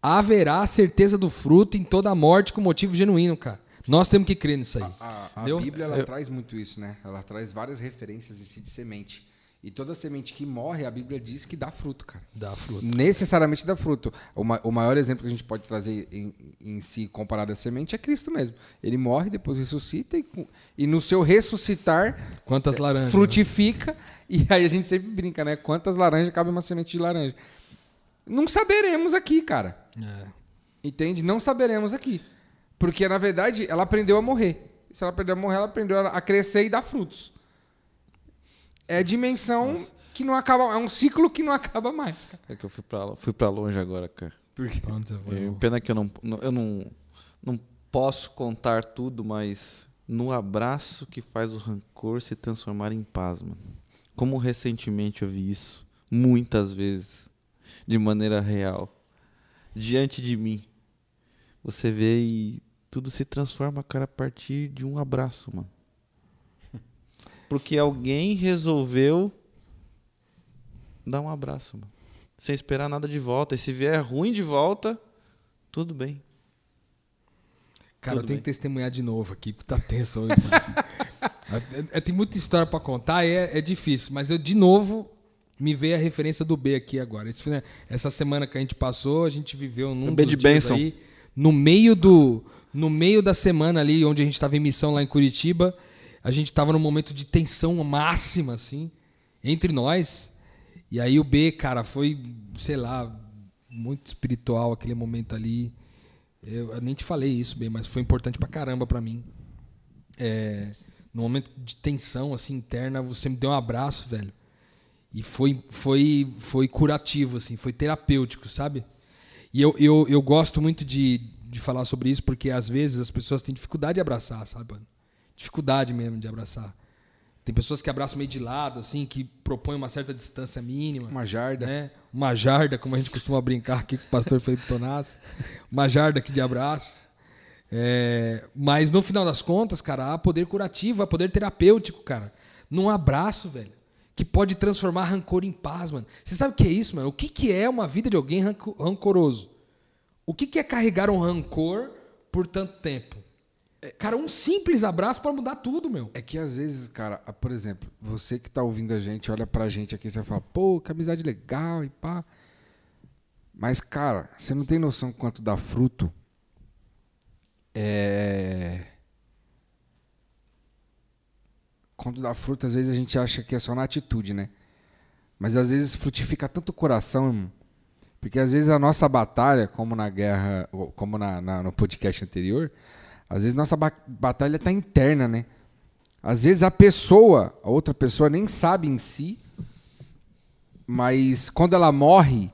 [SPEAKER 5] Haverá a certeza do fruto em toda a morte com motivo genuíno, cara. Nós temos que crer nisso aí.
[SPEAKER 4] A, a
[SPEAKER 5] Entendeu?
[SPEAKER 4] Bíblia ela
[SPEAKER 5] Eu-
[SPEAKER 4] traz muito isso, né? Ela traz várias referências de semente. E toda semente que morre, a Bíblia diz que dá fruto, cara.
[SPEAKER 5] Dá fruto.
[SPEAKER 4] Necessariamente dá fruto. O, ma- o maior exemplo que a gente pode trazer em, em si comparado à semente é Cristo mesmo. Ele morre, depois ressuscita e, e no seu ressuscitar
[SPEAKER 5] Quantas laranjas? né?
[SPEAKER 4] frutifica. E aí a gente sempre brinca, né? Quantas laranjas cabe uma semente de laranja? Não saberemos aqui, cara.
[SPEAKER 5] É.
[SPEAKER 4] Entende? Não saberemos aqui. Porque, na verdade, ela aprendeu a morrer. Se ela aprendeu a morrer, ela aprendeu a crescer e dar frutos. É dimensão que não acaba. É um ciclo que não acaba mais, cara.
[SPEAKER 3] É que eu fui pra, fui pra longe agora, cara.
[SPEAKER 5] Pronto, você foi.
[SPEAKER 3] É, Pena que eu não, não- eu não, não posso contar tudo, mas no abraço que faz o rancor se transformar em paz, mano. Como recentemente eu vi isso, muitas vezes, de maneira real, diante de mim. Você vê e tudo se transforma, cara, a partir de um abraço, mano. Porque alguém resolveu dar um abraço, mano. Sem esperar nada de volta. E se vier ruim de volta, tudo bem.
[SPEAKER 5] Cara, eu
[SPEAKER 3] Tudo
[SPEAKER 5] tenho
[SPEAKER 3] bem.
[SPEAKER 5] que testemunhar de novo aqui, porque tá tenso hoje, mano. É- é- tem muita história pra contar é, é difícil, mas eu, de novo, me veio a referência do B aqui agora. Esse fina- essa semana que a gente passou, a gente viveu num
[SPEAKER 3] O B de
[SPEAKER 5] dias
[SPEAKER 3] bênção.
[SPEAKER 5] aí, no meio do no meio da semana ali, onde a gente estava em missão lá em Curitiba, a gente estava num momento de tensão máxima, assim, entre nós. E aí o B, cara, foi, sei lá, muito espiritual aquele momento ali. Eu, eu nem te falei isso, bem, mas foi importante pra caramba pra mim. É, no momento de tensão assim interna, você me deu um abraço, velho. E foi foi foi curativo assim, foi terapêutico, sabe? E eu, eu, eu gosto muito de, de falar sobre isso porque às vezes as pessoas têm dificuldade de abraçar, sabe? mano? Dificuldade mesmo de abraçar. Tem pessoas que abraçam meio de lado, assim, que propõem uma certa distância mínima
[SPEAKER 4] Uma jarda.
[SPEAKER 5] né? Uma jarda, como a gente costuma brincar aqui com o pastor Felipe Tonassi. Uma jarda aqui de abraço. É, mas no final das contas, cara, há poder curativo, há poder terapêutico, cara. Num abraço, velho. Que pode transformar rancor em paz, mano. Você sabe o que é isso, mano? O que, que é uma vida de alguém ranco- rancoroso? O que, que é carregar um rancor por tanto tempo? Cara, um simples abraço pode mudar tudo, meu.
[SPEAKER 4] É que às vezes, cara, por exemplo, você que tá ouvindo a gente, olha pra gente aqui e você fala, pô, que amizade legal e pá. Mas, cara, você não tem noção quanto dá fruto. É. Quando dá fruto, às vezes a gente acha que é só na atitude, né? Mas às vezes frutifica tanto o coração, irmão. Porque às vezes a nossa batalha, como na guerra, como na, na- no podcast anterior, às vezes nossa ba- batalha tá interna, né? Às vezes a pessoa, a outra pessoa nem sabe em si, mas quando ela morre,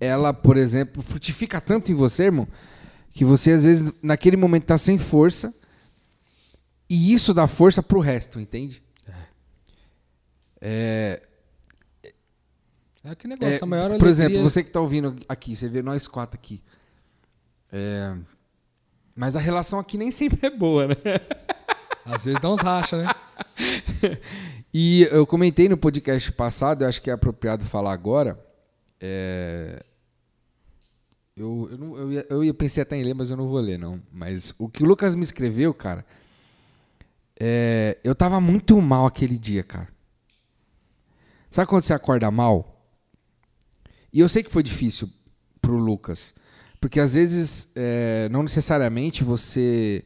[SPEAKER 4] ela, por exemplo, frutifica tanto em você, irmão, que você às vezes naquele momento tá sem força, e isso dá força pro resto, entende? É,
[SPEAKER 5] É que negócio,
[SPEAKER 4] é,
[SPEAKER 5] a maior
[SPEAKER 4] por
[SPEAKER 5] alegria-
[SPEAKER 4] exemplo, você que está ouvindo aqui, você vê nós quatro aqui. É, mas a relação aqui nem sempre é boa, né?
[SPEAKER 5] Às vezes dá uns racha, né?
[SPEAKER 4] E eu comentei no podcast passado, eu acho que é apropriado falar agora. é, eu, eu, não- eu, ia, eu ia pensei até em ler, mas eu não vou ler, não. Mas o que o Lucas me escreveu, cara, é, eu tava muito mal aquele dia, cara. Sabe quando você acorda mal? E eu sei que foi difícil pro Lucas. Porque às vezes, é, não necessariamente você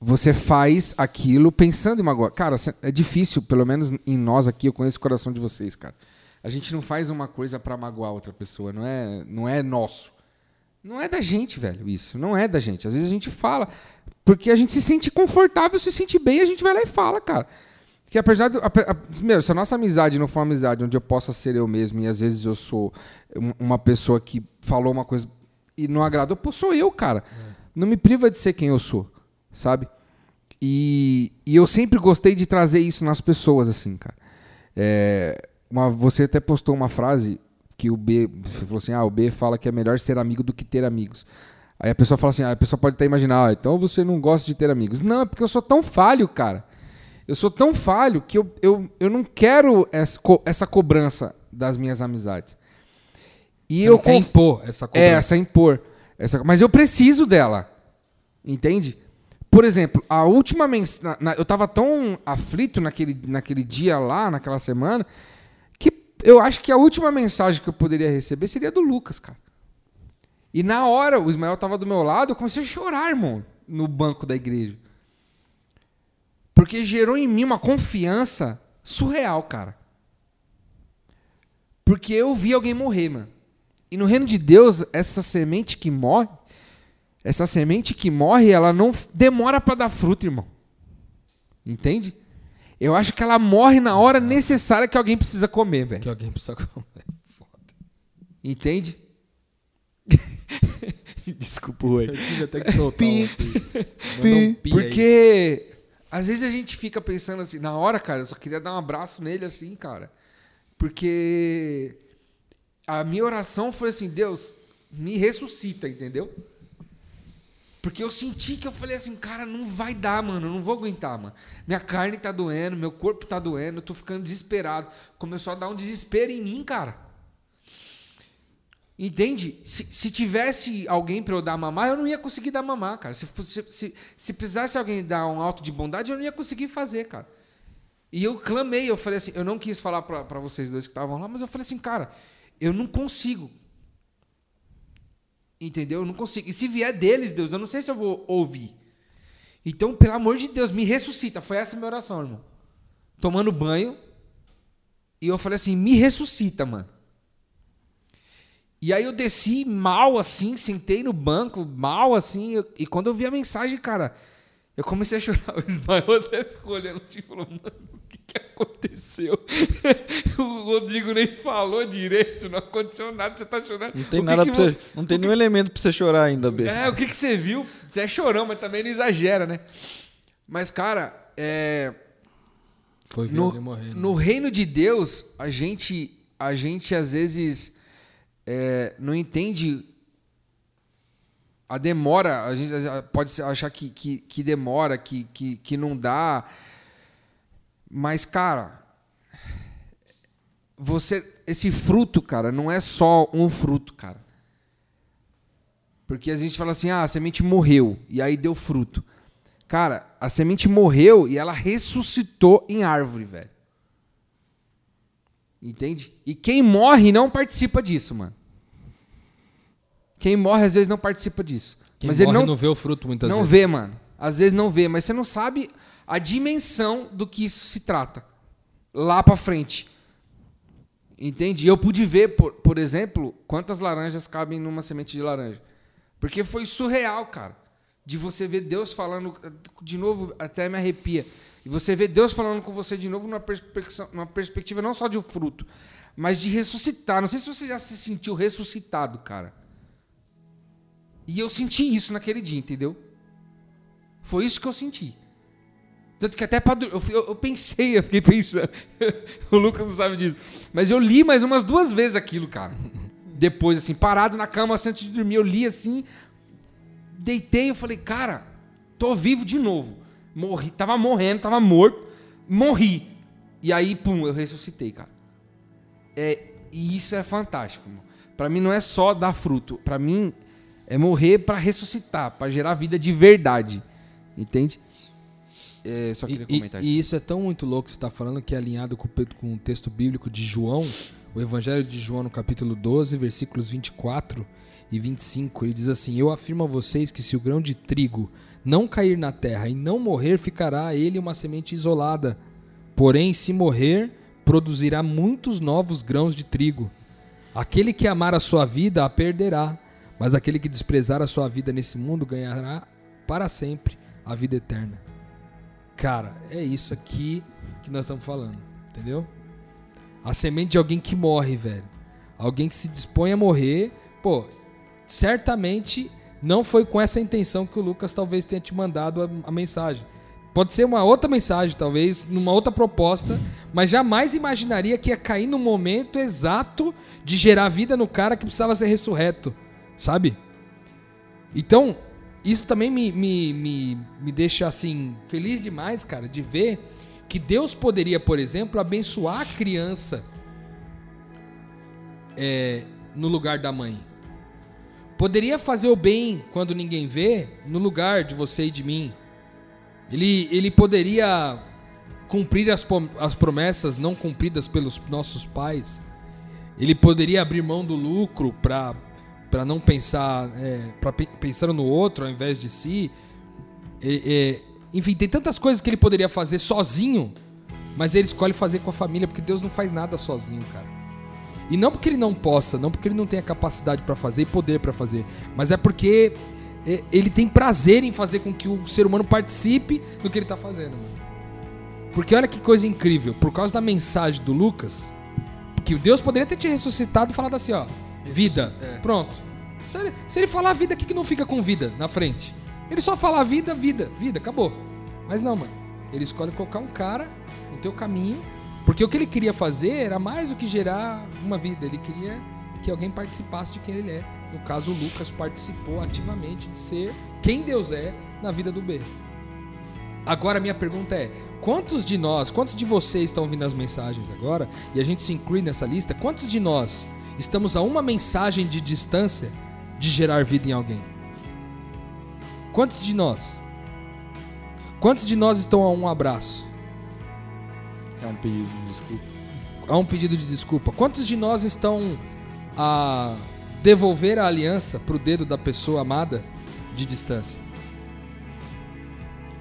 [SPEAKER 4] você faz aquilo pensando em magoar. Cara, é difícil, pelo menos em nós aqui, eu conheço o coração de vocês, cara. A gente não faz uma coisa pra magoar outra pessoa, não é, não é nosso. Não é da gente, velho, isso. Não é da gente. Às vezes a gente fala porque a gente se sente confortável, se sente bem, a gente vai lá e fala, cara. Que apesar do. meu, se a nossa amizade não for uma amizade onde eu possa ser eu mesmo e às vezes eu sou um- uma pessoa que falou uma coisa e não agradou, pô, sou eu, cara. Não me priva de ser quem eu sou, sabe? E, e eu sempre gostei de trazer isso nas pessoas, assim, cara. É, uma- você até postou uma frase que o B falou assim: ah, o B fala que é melhor ser amigo do que ter amigos. Aí a pessoa fala assim: ah, a pessoa pode até imaginar, ah, então você não gosta de ter amigos. Não, é porque eu sou tão falho, cara. Eu sou tão falho que eu, eu, eu não quero essa, co- essa cobrança das minhas amizades. E
[SPEAKER 5] Você
[SPEAKER 4] eu
[SPEAKER 5] não
[SPEAKER 4] conf-
[SPEAKER 5] impor essa
[SPEAKER 4] é,
[SPEAKER 5] cobrança.
[SPEAKER 4] essa impor. Essa, mas eu preciso dela. Entende? Por exemplo, a última mensagem. Eu tava tão aflito naquele, naquele dia lá, naquela semana, que eu acho que a última mensagem que eu poderia receber seria do Lucas, cara. E na hora, o Ismael tava do meu lado, eu comecei a chorar, irmão, no banco da igreja. Porque gerou em mim uma confiança surreal, cara. Porque eu vi alguém morrer, mano. E no reino de Deus, essa semente que morre, essa semente que morre, ela não demora para dar fruto, irmão. Entende? Eu acho que ela morre na hora necessária que alguém precisa comer, velho.
[SPEAKER 5] Que alguém precisa comer. Foda.
[SPEAKER 4] Entende? Desculpa, ué.
[SPEAKER 5] Eu tive até que soltar
[SPEAKER 2] Pi.
[SPEAKER 5] um pi. Um pi aí.
[SPEAKER 4] Porque às vezes a gente fica pensando assim, na hora, cara, eu só queria dar um abraço nele assim, cara. Porque a minha oração foi assim, Deus, me ressuscita, entendeu? Porque eu senti que eu falei assim, cara, não vai dar, mano, eu não vou aguentar, mano. Minha carne tá doendo, meu corpo tá doendo, eu tô ficando desesperado. Começou a dar um desespero em mim, cara. Entende? Se, se tivesse alguém para eu dar mamar, eu não ia conseguir dar mamar, cara. Se, fosse- se, se precisasse alguém dar um alto de bondade, eu não ia conseguir fazer, cara. E eu clamei, eu falei assim, eu não quis falar para vocês dois que estavam lá, mas eu falei assim, cara, eu não consigo. Entendeu? Eu não consigo. E se vier deles, Deus, eu não sei se eu vou ouvir. Então, pelo amor de Deus, me ressuscita. Foi essa minha oração, irmão. Tomando banho. E eu falei assim, me ressuscita, mano. E aí eu desci mal assim, sentei no banco, mal assim, e quando eu vi a mensagem, cara, eu comecei a chorar. O Ismael até ficou olhando assim e falou, mano, o que, que aconteceu? o Rodrigo nem falou direito, não aconteceu nada, você tá chorando.
[SPEAKER 1] Não tem
[SPEAKER 4] O que
[SPEAKER 1] nada
[SPEAKER 4] que
[SPEAKER 1] você. Não tem nenhum elemento pra você chorar ainda, B.
[SPEAKER 4] É, o que, que você viu? Você é chorão, mas também não exagera, né? Mas, cara, é,
[SPEAKER 5] Foi ver
[SPEAKER 4] no,
[SPEAKER 5] alguém morrendo.
[SPEAKER 4] no reino de Deus, a gente, a gente às vezes é, não entende a demora. A gente pode achar que, que, que demora, que, que, que não dá. Mas, cara, você, esse fruto, cara, não é só um fruto, cara. Porque a gente fala assim, ah, a semente morreu e aí deu fruto. Cara, a semente morreu e ela ressuscitou em árvore, velho. Entende? E quem morre não participa disso, mano. Quem morre às vezes não participa disso.
[SPEAKER 5] Quem
[SPEAKER 4] mas
[SPEAKER 5] morre
[SPEAKER 4] ele não,
[SPEAKER 5] não vê o fruto muitas
[SPEAKER 4] não
[SPEAKER 5] vezes.
[SPEAKER 4] vê, mano. Às vezes não vê, mas você não sabe a dimensão do que isso se trata. Lá pra frente. Entende? Eu pude ver, por, por exemplo, quantas laranjas cabem numa semente de laranja. Porque foi surreal, cara. De você ver Deus falando, de novo, até me arrepia. E você ver Deus falando com você de novo numa, perspectiva, numa perspectiva não só de um fruto, mas de ressuscitar. Não sei se você já se sentiu ressuscitado, cara. E eu senti isso naquele dia, entendeu? Foi isso que eu senti. Tanto que até dur- eu, eu, eu pensei, eu fiquei pensando. o Lucas não sabe disso. Mas eu li mais umas duas vezes aquilo, cara. Depois, assim, parado na cama assim, antes de dormir, eu li assim. Deitei e falei, cara, tô vivo de novo. Morri, tava morrendo, tava morto. Morri. E aí, pum, eu ressuscitei, cara. É, e isso é fantástico. Pra mim não é só dar fruto. Pra mim é morrer pra ressuscitar, pra gerar vida de verdade. Entende? É, só queria
[SPEAKER 5] E, e-
[SPEAKER 4] comentar isso.
[SPEAKER 5] e isso é tão muito louco que você está falando que é alinhado com, com o texto bíblico de João, o Evangelho de João, no capítulo 12, versículos 24 e 25. Ele diz assim: Eu afirmo a vocês que se o grão de trigo não cair na terra e não morrer, ficará ele uma semente isolada. Porém, se morrer, produzirá muitos novos grãos de trigo. Aquele que amar a sua vida a perderá, mas aquele que desprezar a sua vida nesse mundo ganhará para sempre a vida eterna. Cara, é isso aqui que nós estamos falando, entendeu? A semente de alguém que morre, velho. Alguém que se dispõe a morrer, pô, certamente não foi com essa intenção que o Lucas talvez tenha te mandado a, a mensagem. Pode ser uma outra mensagem, talvez, numa outra proposta, mas jamais imaginaria que ia cair no momento exato de gerar vida no cara que precisava ser ressurreto, sabe? Então, isso também me, me, me, me deixa assim feliz demais, cara, de ver que Deus poderia, por exemplo, abençoar a criança é, no lugar da mãe. Poderia fazer o bem quando ninguém vê, no lugar de você e de mim. Ele, ele poderia cumprir as, as promessas não cumpridas pelos nossos pais. Ele poderia abrir mão do lucro para para não pensar é, para pensar no outro ao invés de si. E- e- enfim, tem tantas coisas que ele poderia fazer sozinho, mas ele escolhe fazer com a família porque Deus não faz nada sozinho, cara. E não porque ele não possa, não porque ele não tenha capacidade pra fazer e poder pra fazer, mas é porque é, ele tem prazer em fazer com que o ser humano participe do que ele tá fazendo. Porque olha que coisa incrível, por causa da mensagem do Lucas, que Deus poderia ter te ressuscitado e falado assim, ó, vida,
[SPEAKER 4] é.
[SPEAKER 5] pronto. Se ele, se ele falar vida, o que, que não fica com vida na frente? Ele só fala vida, vida, vida, acabou. Mas não, mano. Ele escolhe colocar um cara no teu caminho, porque o que ele queria fazer era mais do que gerar uma vida. Ele queria que alguém participasse de quem ele é. No caso, o Lucas participou ativamente de ser quem Deus é na vida do B. Agora, minha pergunta é: quantos de nós, quantos de vocês estão ouvindo as mensagens agora, e a gente se inclui nessa lista, quantos de nós estamos a uma mensagem de distância de gerar vida em alguém? Quantos de nós? Quantos de nós estão a um abraço?
[SPEAKER 1] É um pedido de desculpa.
[SPEAKER 5] A um pedido de desculpa? Quantos de nós estão a devolver a aliança pro dedo da pessoa amada de distância?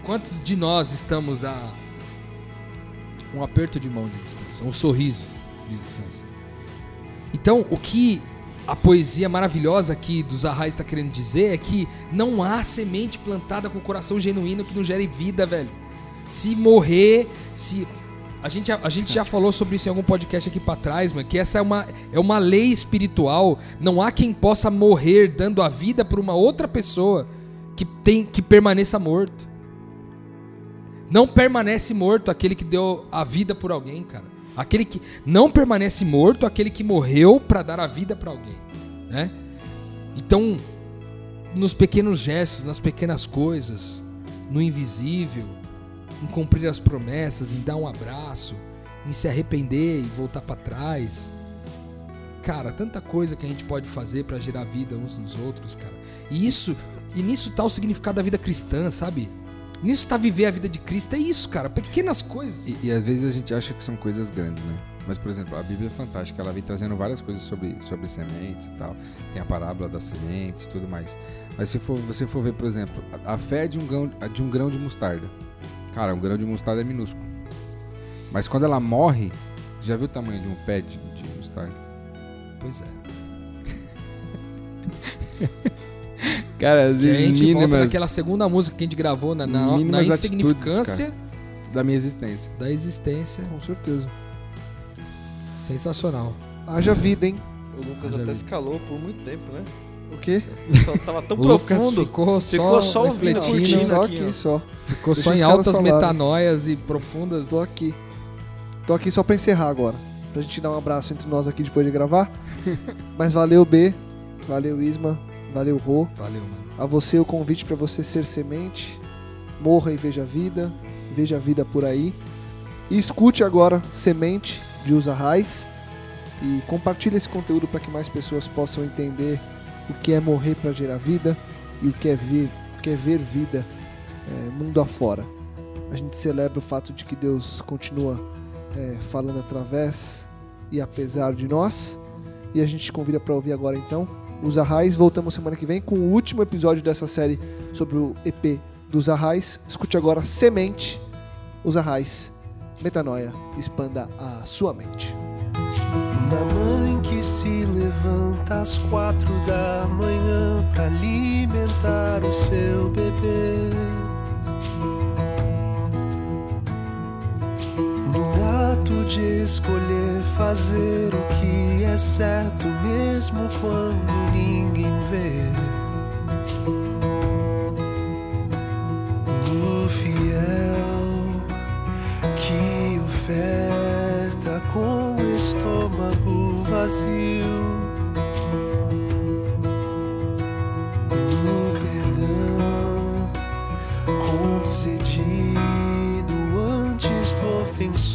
[SPEAKER 5] Quantos de nós estamos a um aperto de mão de distância, um sorriso de distância? Então, o que a poesia maravilhosa aqui dos Arrais está querendo dizer é que não há semente plantada com coração genuíno que não gere vida, velho. Se morrer, se a gente, a gente já falou sobre isso em algum podcast aqui pra trás, mano, que essa é uma, é uma lei espiritual. Não há quem possa morrer dando a vida por uma outra pessoa que, tem, que permaneça morto. Não permanece morto aquele que deu a vida por alguém, cara. Aquele que não permanece morto aquele que morreu pra dar a vida pra alguém, né? Então, nos pequenos gestos, nas pequenas coisas, no invisível, em cumprir as promessas, em dar um abraço, em se arrepender e voltar pra trás. Cara, tanta coisa que a gente pode fazer pra gerar vida uns nos outros, cara. E isso, e nisso tá o significado da vida cristã, sabe? Nisso tá viver a vida de Cristo, é isso, cara, pequenas coisas.
[SPEAKER 4] E, e às vezes a gente acha que são coisas grandes, né? Mas, por exemplo, a Bíblia é fantástica, ela vem trazendo várias coisas sobre, sobre sementes e tal. Tem a parábola das sementes e tudo mais. Mas se for, você for ver, por exemplo, a a fé de um, grão, de um grão de mostarda. Cara, um grão de mostarda é minúsculo. Mas quando ela morre, já viu o tamanho de um pé de, de mostarda?
[SPEAKER 5] Pois é.
[SPEAKER 4] Cara, às
[SPEAKER 5] E a gente volta
[SPEAKER 4] mínimas
[SPEAKER 5] naquela segunda música que a gente gravou, na, na, na insignificância
[SPEAKER 4] da minha existência.
[SPEAKER 5] da existência.
[SPEAKER 2] Com certeza.
[SPEAKER 5] Sensacional.
[SPEAKER 2] Haja vida, hein?
[SPEAKER 1] O Lucas
[SPEAKER 5] Já
[SPEAKER 1] até se calou por muito tempo, né?
[SPEAKER 2] O quê?
[SPEAKER 1] Só tava tão profundo.
[SPEAKER 5] ficou só,
[SPEAKER 1] Ficou só ouvindo, curtindo.
[SPEAKER 2] só
[SPEAKER 1] aqui,
[SPEAKER 2] aqui, só.
[SPEAKER 5] ficou
[SPEAKER 2] Deixa
[SPEAKER 5] só em altas
[SPEAKER 2] falarem.
[SPEAKER 5] metanoias e profundas.
[SPEAKER 2] Tô aqui. Tô aqui só pra encerrar agora. Pra gente dar um abraço entre nós aqui depois de gravar. Mas valeu, B. Valeu, Isma. Valeu, Rô.
[SPEAKER 5] Valeu, mano.
[SPEAKER 2] A você o convite para você ser semente. Morra e veja a vida. Veja a vida por aí. E escute agora Semente de Usa Raiz. E compartilhe esse conteúdo para que mais pessoas possam entender o que é morrer para gerar vida e o que é ver, o que é ver vida é, mundo afora. A gente celebra o fato de que Deus continua é, falando através e apesar de nós. E a gente te convida para ouvir agora então os Arrais. Voltamos semana que vem com o último episódio dessa série sobre o EP dos Arrais. Escute agora Semente, os Arrais. Metanoia, expanda a sua mente.
[SPEAKER 6] Na mãe que se levanta às quatro da manhã pra alimentar o seu bebê. De escolher fazer o que é certo, mesmo quando ninguém vê. No fiel que oferta com o estômago vazio.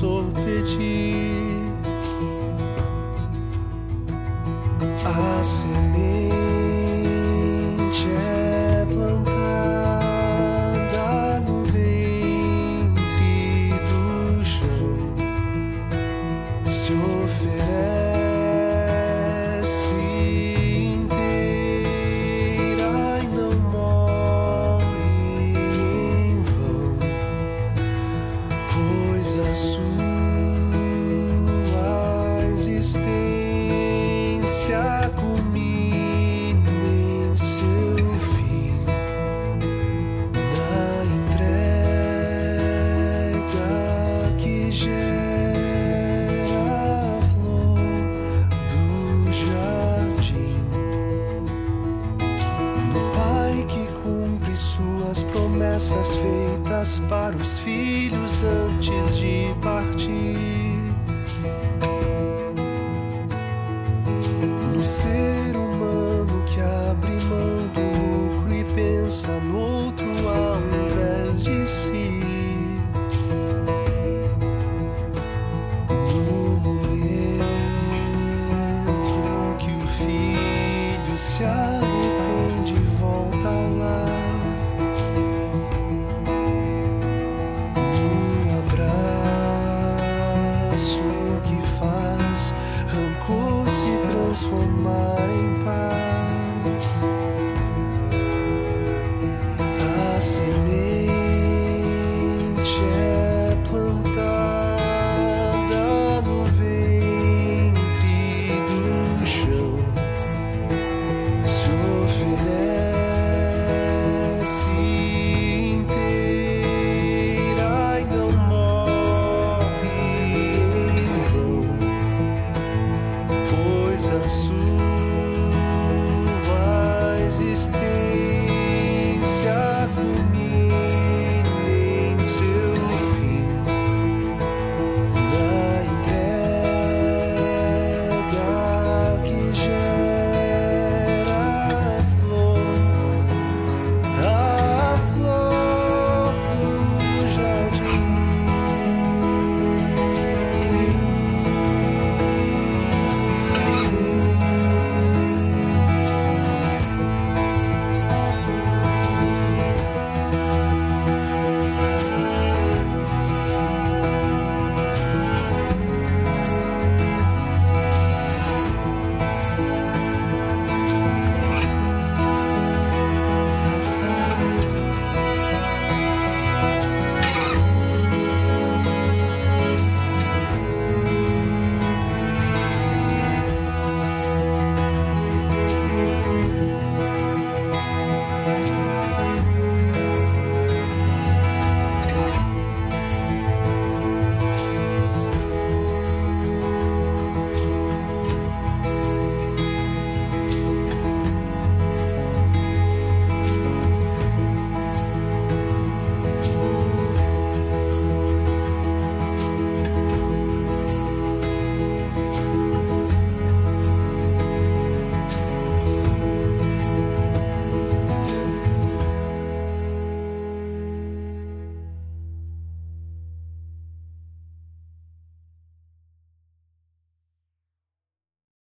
[SPEAKER 6] sorpedi a semente é plantada no ventre do chão. Se oferece inteira e não morre em vão pois a sua